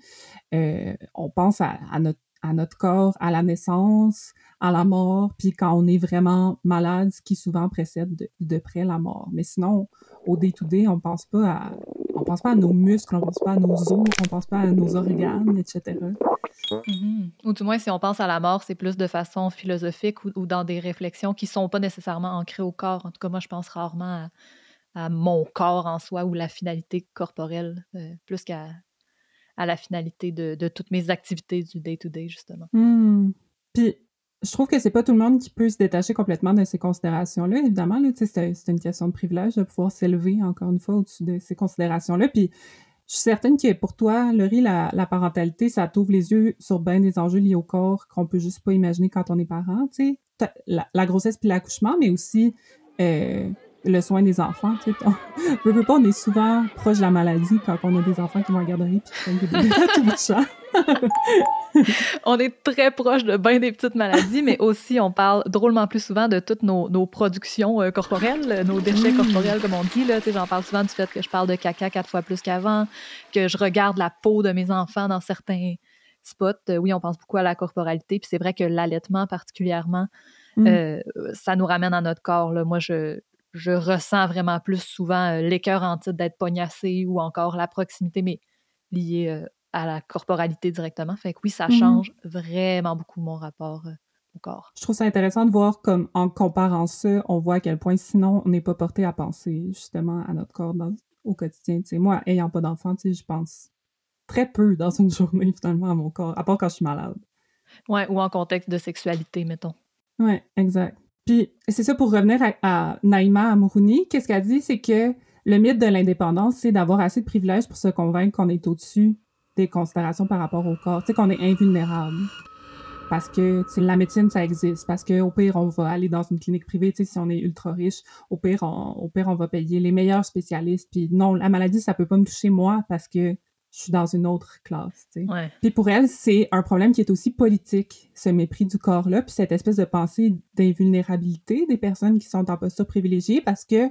euh, on pense à, notre à notre corps, à la naissance, à la mort, puis quand on est vraiment malade, ce qui souvent précède de, près la mort. Mais sinon, au day-to-day, on pense pas à on pense pas à nos muscles, on pense pas à nos os, on pense pas à nos organes, etc. Mm-hmm. Ou du moins, si on pense à la mort, c'est plus de façon philosophique ou, dans des réflexions qui sont pas nécessairement ancrées au corps. En tout cas, moi, je pense rarement à, mon corps en soi ou la finalité corporelle, euh, plus qu'à à la finalité de, toutes mes activités du day-to-day, justement. Hmm. Puis, je trouve que c'est pas tout le monde qui peut se détacher complètement de ces considérations-là. Évidemment, là, c'est, une question de privilège de pouvoir s'élever, encore une fois, au-dessus de ces considérations-là. Puis, je suis certaine que pour toi, Laurie, la, la parentalité, ça t'ouvre les yeux sur bien des enjeux liés au corps qu'on peut juste pas imaginer quand on est parent, tu sais. La, la, grossesse puis l'accouchement, mais aussi euh, le soin des enfants. Tu sais, on, [laughs] veut pas, on est souvent proche de la maladie quand on a des enfants qui vont en garderie puis qui des tout [laughs] on est très proche de bien des petites maladies, mais aussi on parle drôlement plus souvent de toutes nos, nos productions euh, corporelles, nos déchets corporels, comme on dit. Là. J'en parle souvent du fait que je parle de caca quatre fois plus qu'avant, que je regarde la peau de mes enfants dans certains spots. Euh, oui, on pense beaucoup à la corporalité, puis c'est vrai que l'allaitement particulièrement, mm. euh, ça nous ramène à notre corps. Là. Moi, je, je ressens vraiment plus souvent euh, l'écœur en titre d'être pognassé ou encore la proximité, mais liée euh, à la corporalité directement. Fait que oui, ça mmh change vraiment beaucoup mon rapport euh, au corps. Je trouve ça intéressant de voir comme en comparant ça, on voit à quel point sinon on n'est pas porté à penser justement à notre corps au quotidien. moi, ayant pas d'enfant, je pense très peu dans une [laughs] journée finalement à mon corps, à part quand je suis malade. Ouais, ou en contexte de sexualité, mettons. Ouais, exact. Puis c'est ça pour revenir à, Naïma Amourouni, qu'est-ce qu'elle dit, c'est que le mythe de l'indépendance, c'est d'avoir assez de privilèges pour se convaincre qu'on est au-dessus des considérations par rapport au corps, tu sais, qu'on est invulnérable. Parce que la médecine, ça existe. Parce qu'au pire, on va aller dans une clinique privée, si on est ultra riche. Au pire, on, au pire, on va payer les meilleurs spécialistes. Puis non, la maladie, ça peut pas me toucher moi parce que je suis dans une autre classe. Puis pour elle, c'est un problème qui est aussi politique, ce mépris du corps-là, puis cette espèce de pensée d'invulnérabilité des personnes qui sont en posture privilégiée, parce que,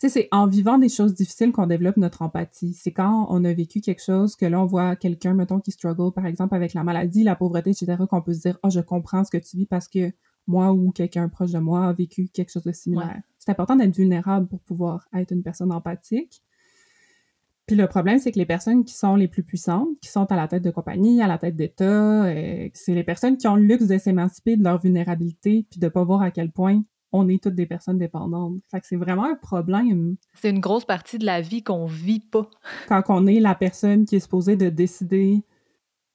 c'est en vivant des choses difficiles qu'on développe notre empathie. C'est quand on a vécu quelque chose que là, on voit quelqu'un, mettons, qui struggle, par exemple, avec la maladie, la pauvreté, etc., qu'on peut se dire, oh, je comprends ce que tu vis parce que moi ou quelqu'un proche de moi a vécu quelque chose de similaire. C'est important d'être vulnérable pour pouvoir être une personne empathique. Puis le problème, c'est que les personnes qui sont les plus puissantes, qui sont à la tête de compagnie, à la tête d'État, euh, c'est les personnes qui ont le luxe de s'émanciper de leur vulnérabilité, puis de pas voir à quel point on est toutes des personnes dépendantes. Fait que c'est vraiment un problème. C'est une grosse partie de la vie qu'on vit pas. Quand on est la personne qui est supposée de décider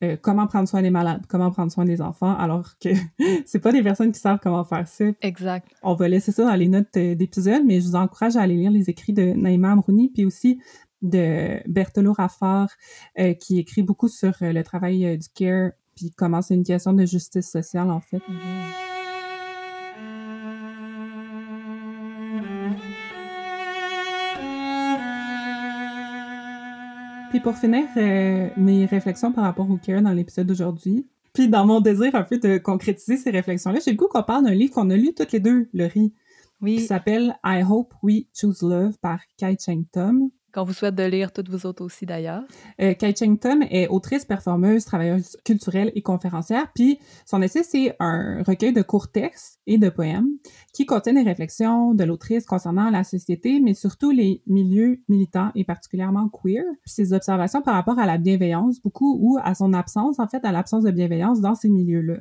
euh, comment prendre soin des malades, comment prendre soin des enfants, alors que [laughs] c'est pas des personnes qui savent comment faire ça. Exact. On va laisser ça dans les notes euh, d'épisode, mais je vous encourage à aller lire les écrits de Naïma Amrouni, puis aussi de Bertolo Raffard, euh, qui écrit beaucoup sur euh, le travail euh, du care, puis comment c'est une question de justice sociale, en fait. Puis pour finir, mes réflexions par rapport au care dans l'épisode d'aujourd'hui, puis dans mon désir un peu de concrétiser ces réflexions-là, j'ai le goût qu'on parle d'un livre qu'on a lu toutes les deux, Laurie, oui. qui s'appelle I Hope We Choose Love par Kai Cheng Tom. Qu'on vous souhaite de lire toutes vous autres aussi d'ailleurs. Euh, Kai Cheng Tom est autrice, performeuse, travailleuse culturelle et conférencière. Puis son essai, c'est un recueil de courts textes et de poèmes qui contiennent des réflexions de l'autrice concernant la société, mais surtout les milieux militants et particulièrement queer. Puis ses observations par rapport à la bienveillance, beaucoup, ou à son absence, en fait, à l'absence de bienveillance dans ces milieux-là.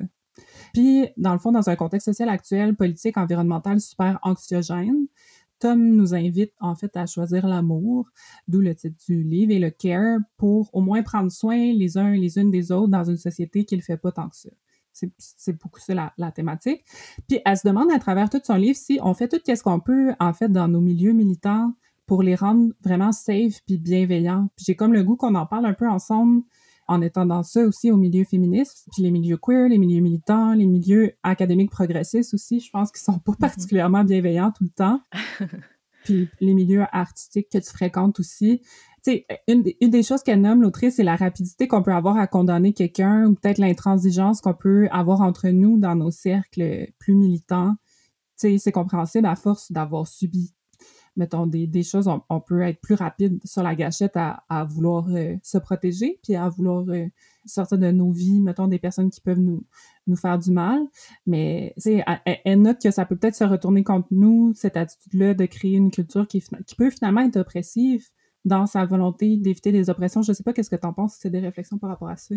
Puis, dans le fond, dans un contexte social actuel, politique, environnemental super anxiogène, Tom nous invite en fait à choisir l'amour, d'où le titre du livre, et le care pour au moins prendre soin les uns les unes des autres dans une société qui le fait pas tant que ça. c'est beaucoup ça la, la, thématique. Puis elle se demande à travers tout son livre si on fait tout ce qu'on peut en fait dans nos milieux militants pour les rendre vraiment safe puis bienveillants. Puis j'ai comme le goût qu'on en parle un peu ensemble en étant dans ça aussi au milieu féministe, puis les milieux queer, les milieux militants, les milieux académiques progressistes aussi, je pense qu'ils sont pas mm-hmm. particulièrement bienveillants tout le temps. [laughs] puis les milieux artistiques que tu fréquentes aussi. Tu sais, une, une, des choses qu'elle nomme, l'autrice, c'est la rapidité qu'on peut avoir à condamner quelqu'un ou peut-être l'intransigeance qu'on peut avoir entre nous dans nos cercles plus militants. Tu sais, c'est compréhensible à force d'avoir subi mettons, des, des choses, on, peut être plus rapide sur la gâchette à, à vouloir euh, se protéger, puis à vouloir euh, sortir de nos vies, mettons, des personnes qui peuvent nous, nous faire du mal. Mais, tu sais, elle, note que ça peut peut-être se retourner contre nous, cette attitude-là de créer une culture qui, qui peut finalement être oppressive dans sa volonté d'éviter des oppressions. Je sais pas qu'est-ce que tu en penses, si c'est des réflexions par rapport à ça.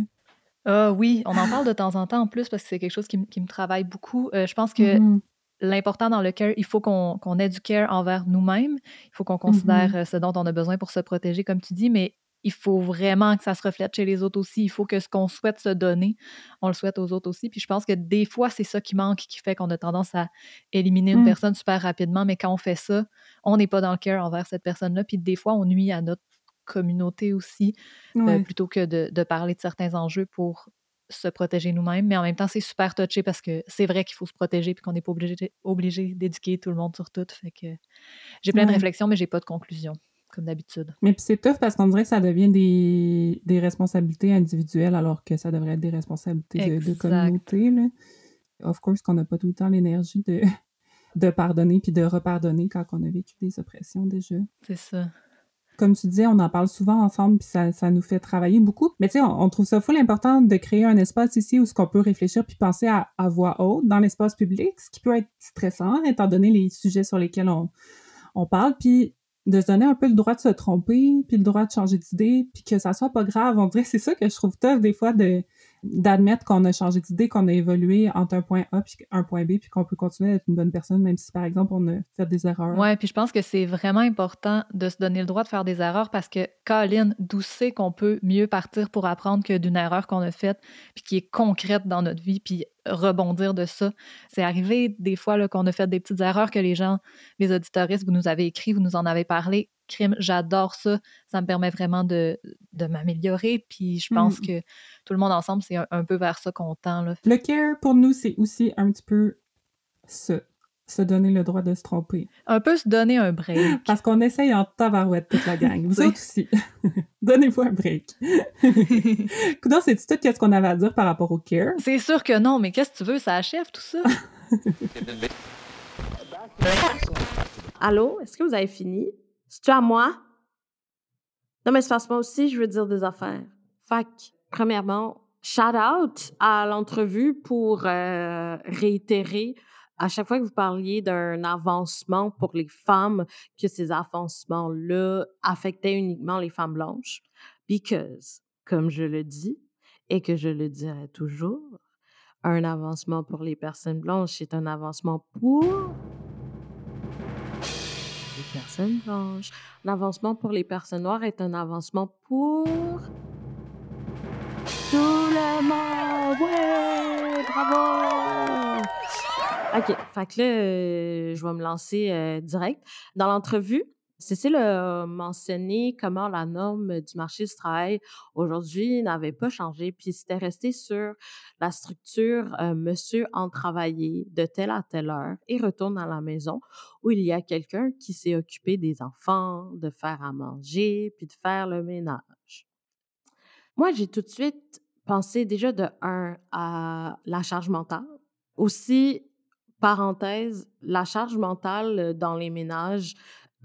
Ah oui, on en parle de temps en temps en plus parce que c'est quelque chose qui, qui me travaille beaucoup. Euh, je pense que mm-hmm l'important dans le care, il faut qu'on ait du care envers nous-mêmes. Il faut qu'on considère mm-hmm. euh, ce dont on a besoin pour se protéger, comme tu dis, mais il faut vraiment que ça se reflète chez les autres aussi. Il faut que ce qu'on souhaite se donner, on le souhaite aux autres aussi. Puis je pense que des fois, c'est ça qui manque, qui fait qu'on a tendance à éliminer une mm. personne super rapidement. Mais quand on fait ça, on n'est pas dans le care envers cette personne-là. Puis des fois, on nuit à notre communauté aussi, euh, plutôt que de, de, parler de certains enjeux pour se protéger nous-mêmes, mais en même temps, c'est super touché parce que c'est vrai qu'il faut se protéger puis qu'on n'est pas obligé, obligé d'éduquer tout le monde sur tout. Fait que j'ai plein de réflexions, mais j'ai pas de conclusion, comme d'habitude. Mais puis c'est tough parce qu'on dirait que ça devient des, des, responsabilités individuelles alors que ça devrait être des responsabilités de, communauté. Là. Of course qu'on n'a pas tout le temps l'énergie de, [laughs] de pardonner puis de repardonner quand on a vécu des oppressions déjà. C'est ça comme tu disais, on en parle souvent ensemble, puis ça, nous fait travailler beaucoup. Mais tu sais, on, trouve ça full important de créer un espace ici où ce qu'on peut réfléchir puis penser à, à voix haute dans l'espace public, ce qui peut être stressant étant donné les sujets sur lesquels on, on parle. Puis de se donner un peu le droit de se tromper, puis le droit de changer d'idée, puis que ça soit pas grave. On dirait c'est ça que je trouve tough des fois de d'admettre qu'on a changé d'idée, qu'on a évolué entre un point A puis un point B, puis qu'on peut continuer à être une bonne personne, même si, par exemple, on a fait des erreurs. Oui, puis je pense que c'est vraiment important de se donner le droit de faire des erreurs parce que, Colin, d'où c'est qu'on peut mieux partir pour apprendre que d'une erreur qu'on a faite, puis qui est concrète dans notre vie, puis rebondir de ça? C'est arrivé des fois qu'on a fait des petites erreurs que les gens, les auditoristes, vous nous avez écrit, vous nous en avez parlé. Crime, j'adore ça. Ça me permet vraiment de, de m'améliorer. Puis je pense mm. que tout le monde ensemble, c'est un, peu vers ça qu'on tend. Là. Le care, pour nous, c'est aussi un petit peu ça se donner le droit de se tromper. Un peu se donner un break. [laughs] Parce qu'on essaye en tabarouette toute la [laughs] gang. Vous autres aussi. [laughs] Donnez-vous un break. Coudon, c'est-tu tout ce qu'on avait à dire par rapport au care? C'est sûr que non, mais qu'est-ce que tu veux? Ça achève tout ça. Allô? Est-ce que vous avez fini? C'est-tu à moi? Non, mais c'est parce que moi aussi, je veux dire des affaires. Fac, premièrement, shout out à l'entrevue pour euh, réitérer à chaque fois que vous parliez d'un avancement pour les femmes, que ces avancements-là affectaient uniquement les femmes blanches. Because, comme je le dis, et que je le dirai toujours, un avancement pour les personnes blanches est un avancement pour personnes blanches. Un avancement pour les personnes noires est un avancement pour tout le monde. Ouais, bravo! OK. Fait que là, euh, je vais me lancer euh, direct. Dans l'entrevue, Cécile a mentionné comment la norme du marché du travail aujourd'hui n'avait pas changé, puis c'était resté sur la structure euh, monsieur en travailler de telle à telle heure et retourne à la maison où il y a quelqu'un qui s'est occupé des enfants, de faire à manger, puis de faire le ménage. Moi, j'ai tout de suite pensé déjà de un à la charge mentale, aussi parenthèse, la charge mentale euh, dans les ménages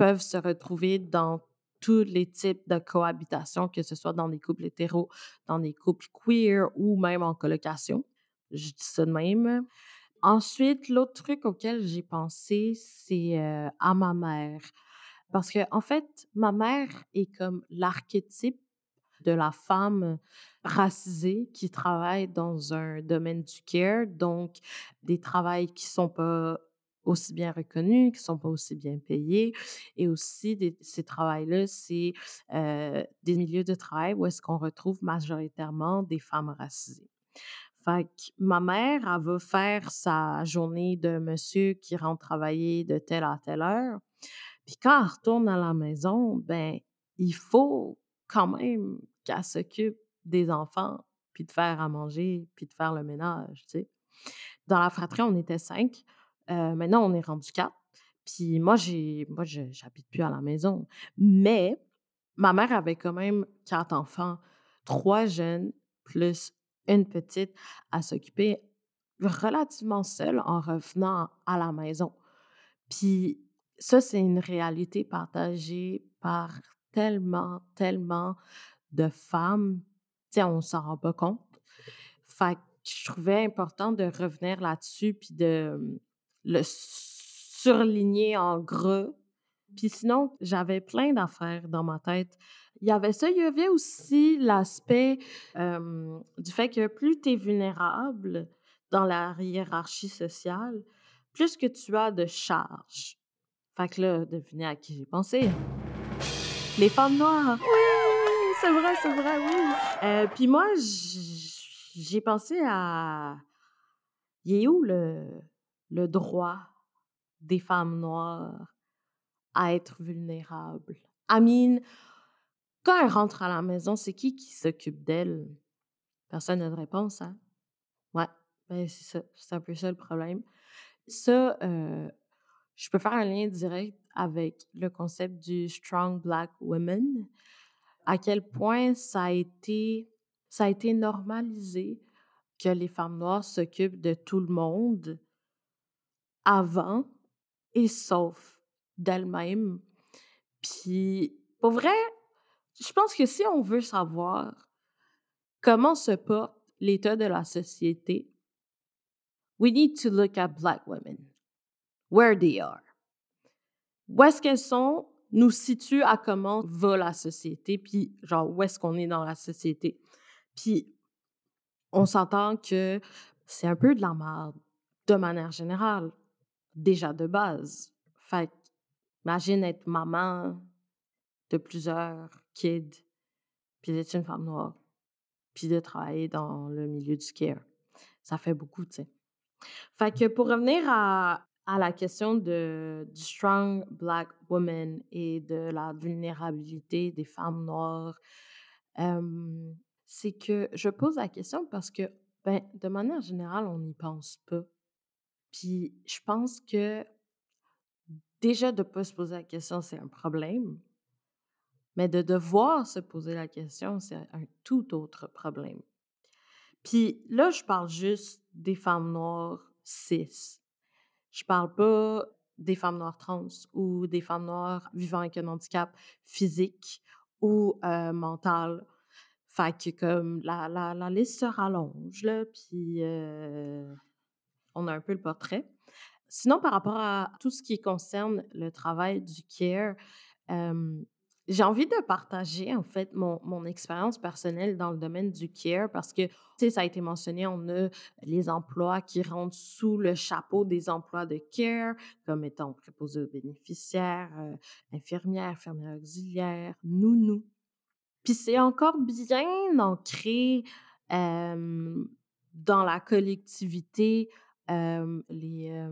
peuvent se retrouver dans tous les types de cohabitation, que ce soit dans des couples hétéros, dans des couples queer ou même en colocation. Je dis ça de même. Ensuite, l'autre truc auquel j'ai pensé, c'est euh, à ma mère. Parce que, en fait, ma mère est comme l'archétype de la femme racisée qui travaille dans un domaine du care, donc des travails qui sont pas aussi bien reconnus, qui sont pas aussi bien payés, et aussi ces travails-là, c'est des milieux de travail où est-ce qu'on retrouve majoritairement des femmes racisées. Fait ma mère, elle va faire sa journée de monsieur qui rentre travailler de telle à telle heure. Puis quand elle retourne à la maison, ben il faut quand même qu'elle s'occupe des enfants, puis de faire à manger, puis de faire le ménage, tu sais. Dans la fratrie, on était cinq. Euh, maintenant, on est rendu quatre. Puis moi, j'ai, moi, j'habite plus à la maison. Mais ma mère avait quand même quatre enfants, trois jeunes plus une petite à s'occuper relativement seule en revenant à la maison. Puis ça, c'est une réalité partagée par tellement, tellement de femmes. Tu sais, on s'en rend pas compte. Fait que je trouvais important de revenir là-dessus puis de le surligner en gros. Puis sinon, j'avais plein d'affaires dans ma tête. Il y avait ça. Il y avait aussi l'aspect du fait que plus tu es vulnérable dans la hiérarchie sociale, plus que tu as de charges. Fait que là, devinez à qui j'ai pensé. Les femmes noires. Oui, c'est vrai, c'est vrai, oui. Euh, puis moi, j'ai pensé à... Il est où le, le droit des femmes noires à être vulnérables? Amine, quand elle rentre à la maison, c'est qui qui s'occupe d'elle? Personne n'a de réponse, hein? Ouais, ben c'est ça. C'est un peu ça le problème. Ça, euh, je peux faire un lien direct avec le concept du Strong Black Women, à quel point ça a été, ça a été normalisé que les femmes noires s'occupent de tout le monde avant et sauf d'elles-mêmes. Puis, pour vrai, je pense que si on veut savoir comment se porte l'état de la société, we need to look at black women, where they are. Où est-ce qu'elles sont nous situe à comment va la société, puis genre où est-ce qu'on est dans la société. Puis on s'entend que c'est un peu de la merde, de manière générale, déjà de base. Fait imagine être maman de plusieurs kids, puis d'être une femme noire, puis de travailler dans le milieu du care. Ça fait beaucoup, tu sais. Fait que pour revenir à, la question de, du strong black woman et de la vulnérabilité des femmes noires, c'est que je pose la question parce que, ben, de manière générale, on n'y pense pas. Puis je pense que déjà de ne pas se poser la question, c'est un problème. Mais de devoir se poser la question, c'est un tout autre problème. Puis là, je parle juste des femmes noires cis je parle pas des femmes noires trans ou des femmes noires vivant avec un handicap physique ou euh, mental. Fait que comme la, la, liste se rallonge, là, puis euh, on a un peu le portrait. Sinon, par rapport à tout ce qui concerne le travail du CARE, j'ai envie de partager, en fait, mon, mon expérience personnelle dans le domaine du care parce que, tu sais, ça a été mentionné, on a les emplois qui rentrent sous le chapeau des emplois de care, comme étant préposés aux bénéficiaires, euh, infirmières, infirmières auxiliaires, nounou. Puis c'est encore bien ancré dans la collectivité, les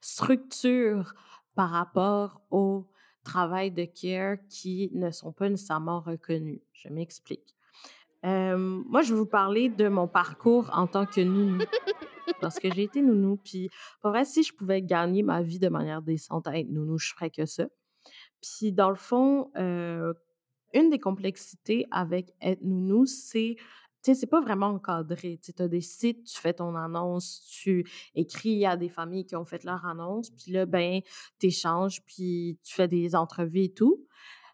structures par rapport aux travail de care qui ne sont pas nécessairement reconnus. Je m'explique. moi, je vais vous parler de mon parcours en tant que nounou. Parce que j'ai été nounou. Puis, pour vrai, si je pouvais gagner ma vie de manière décente à être nounou, je ferais que ça. Puis, dans le fond, une des complexités avec être nounou, c'est c'est pas vraiment encadré. Tu as des sites, tu fais ton annonce, tu écris à des familles qui ont fait leur annonce, puis là, ben, échanges, puis tu fais des entrevues et tout.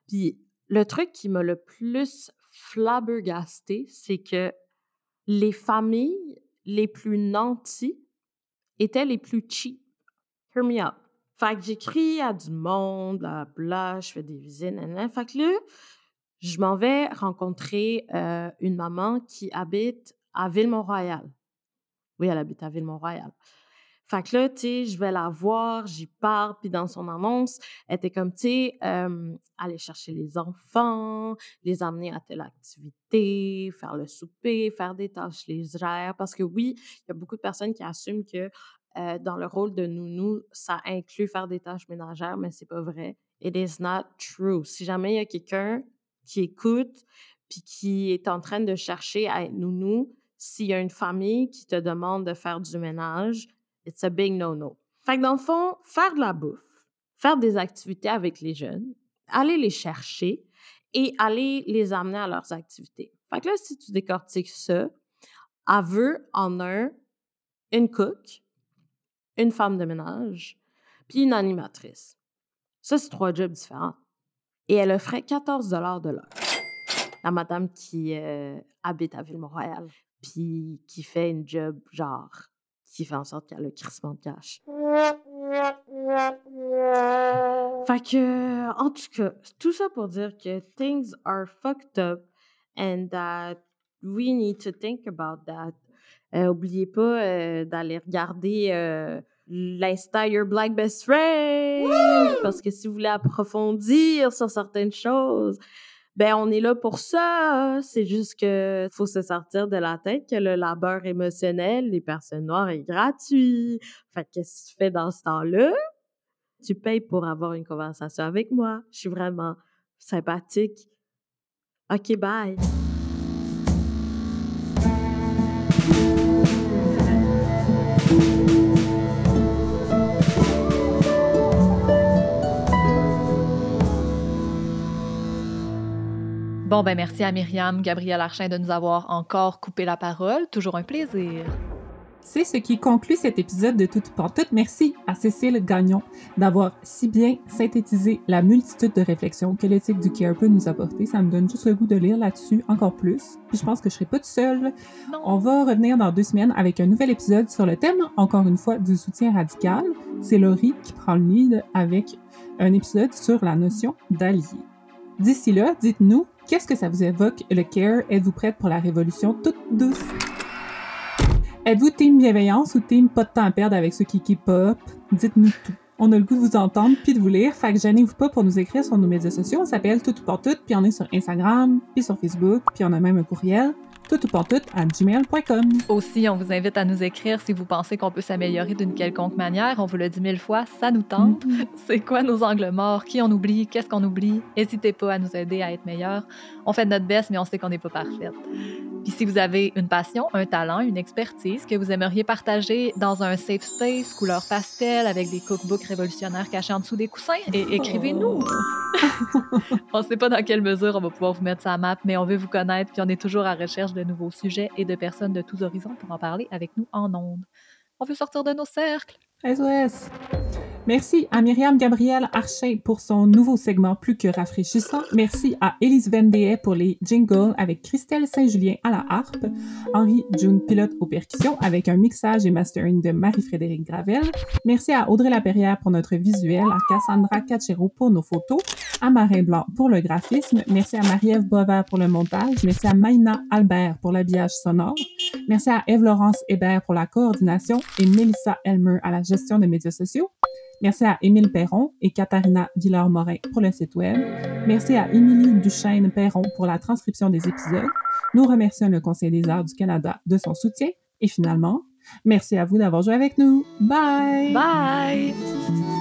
Puis le truc qui m'a le plus flabbergasté, c'est que les familles les plus nantis étaient les plus cheap. Hear me out. Fait que j'écris à du monde, bla, bla, je fais des visites, Fait que là, je m'en vais rencontrer euh, une maman qui habite à Ville-Mont-Royal. Oui, elle habite à Ville-Mont-Royal. Fait que là, tu sais, je vais la voir, j'y parle, puis dans son annonce, elle était comme, tu sais, aller chercher les enfants, les amener à telle activité, faire le souper, faire des tâches légères. Parce que oui, il y a beaucoup de personnes qui assument que dans le rôle de nounou, ça inclut faire des tâches ménagères, mais c'est pas vrai. It is not true. Si jamais il y a quelqu'un qui écoute puis qui est en train de chercher à être nounou, s'il y a une famille qui te demande de faire du ménage, it's a big no-no. Fait que dans le fond, faire de la bouffe, faire des activités avec les jeunes, aller les chercher et aller les amener à leurs activités. Fait que là, si tu décortiques ça, veut en un une cook, une femme de ménage, puis une animatrice. Ça, c'est trois jobs différents. Et elle offrait 14 de l'heure. La madame qui euh, habite à Ville-Mont-Royal, puis qui fait une job genre qui fait en sorte qu'il y a le crissement de cash. Fait que, en tout cas, tout ça pour dire que things are fucked up and that we need to think about that. Euh, oubliez pas euh, d'aller regarder l'Insta Your Black Best Friend parce que si vous voulez approfondir sur certaines choses, ben on est là pour ça. C'est juste que faut se sortir de la tête que le labeur émotionnel des personnes noires est gratuit. Fait qu'est-ce que tu fais dans ce temps-là? Tu payes pour avoir une conversation avec moi. Je suis vraiment sympathique. OK, bye. Bon, ben merci à Myriam, Gabriel Archin de nous avoir encore coupé la parole. Toujours un plaisir. C'est ce qui conclut cet épisode de Toute Pantoute. Merci à Cécile Gagnon d'avoir si bien synthétisé la multitude de réflexions que l'éthique du care peut nous apporter. Ça me donne juste le goût de lire là-dessus encore plus. Puis je pense que je serai pas toute seule. On va revenir dans deux semaines avec un nouvel épisode sur le thème, encore une fois, du soutien radical. C'est Laurie qui prend le lead avec un épisode sur la notion d'allié. D'ici là, dites-nous Qu'est-ce que ça vous évoque, le care? Êtes-vous prête pour la révolution toute douce? Êtes-vous team bienveillance ou team pas de temps à perdre avec ceux qui keep up? Dites-nous tout. On a le goût de vous entendre puis de vous lire, fait que gênez-vous pas pour nous écrire sur nos médias sociaux. On s'appelle Tout pour Tout, puis on est sur Instagram, puis sur Facebook, puis on a même un courriel tout à gmail.com. Aussi, on vous invite à nous écrire si vous pensez qu'on peut s'améliorer d'une quelconque manière. On vous le dit mille fois, ça nous tente. Mm-hmm. [laughs] C'est quoi nos angles morts? Qui on oublie? Qu'est-ce qu'on oublie? N'hésitez pas à nous aider à être meilleurs. On fait de notre best, mais on sait qu'on n'est pas parfaite. Puis si vous avez une passion, un talent, une expertise que vous aimeriez partager dans un safe space couleur pastel avec des cookbooks révolutionnaires cachés en dessous des coussins, et écrivez-nous. [laughs] on ne sait pas dans quelle mesure on va pouvoir vous mettre sa map, mais on veut vous connaître, puis on est toujours à recherche de nouveaux sujets et de personnes de tous horizons pour en parler avec nous en ondes. On veut sortir de nos cercles. SOS. Merci à Myriam Gabriel Archet pour son nouveau segment plus que rafraîchissant. Merci à Élise Vendée pour les jingles avec Christelle Saint-Julien à la harpe, Henri June pilote aux percussions avec un mixage et mastering de Marie-Frédéric Gravel. Merci à Audrey Laperrière pour notre visuel, à Cassandra Cachero pour nos photos, à Marin Blanc pour le graphisme. Merci à Marie-Ève Boisvert pour le montage. Merci à Maïna Albert pour l'habillage sonore. Merci à Eve-Laurence Hébert pour la coordination et Melissa Elmer à la gestion des médias sociaux. Merci à Émile Perron et Katharina Villard-Morin pour le site web. Merci à Émilie Duchesne-Perron pour la transcription des épisodes. Nous remercions le Conseil des arts du Canada de son soutien. Et finalement, merci à vous d'avoir joué avec nous. Bye! Bye!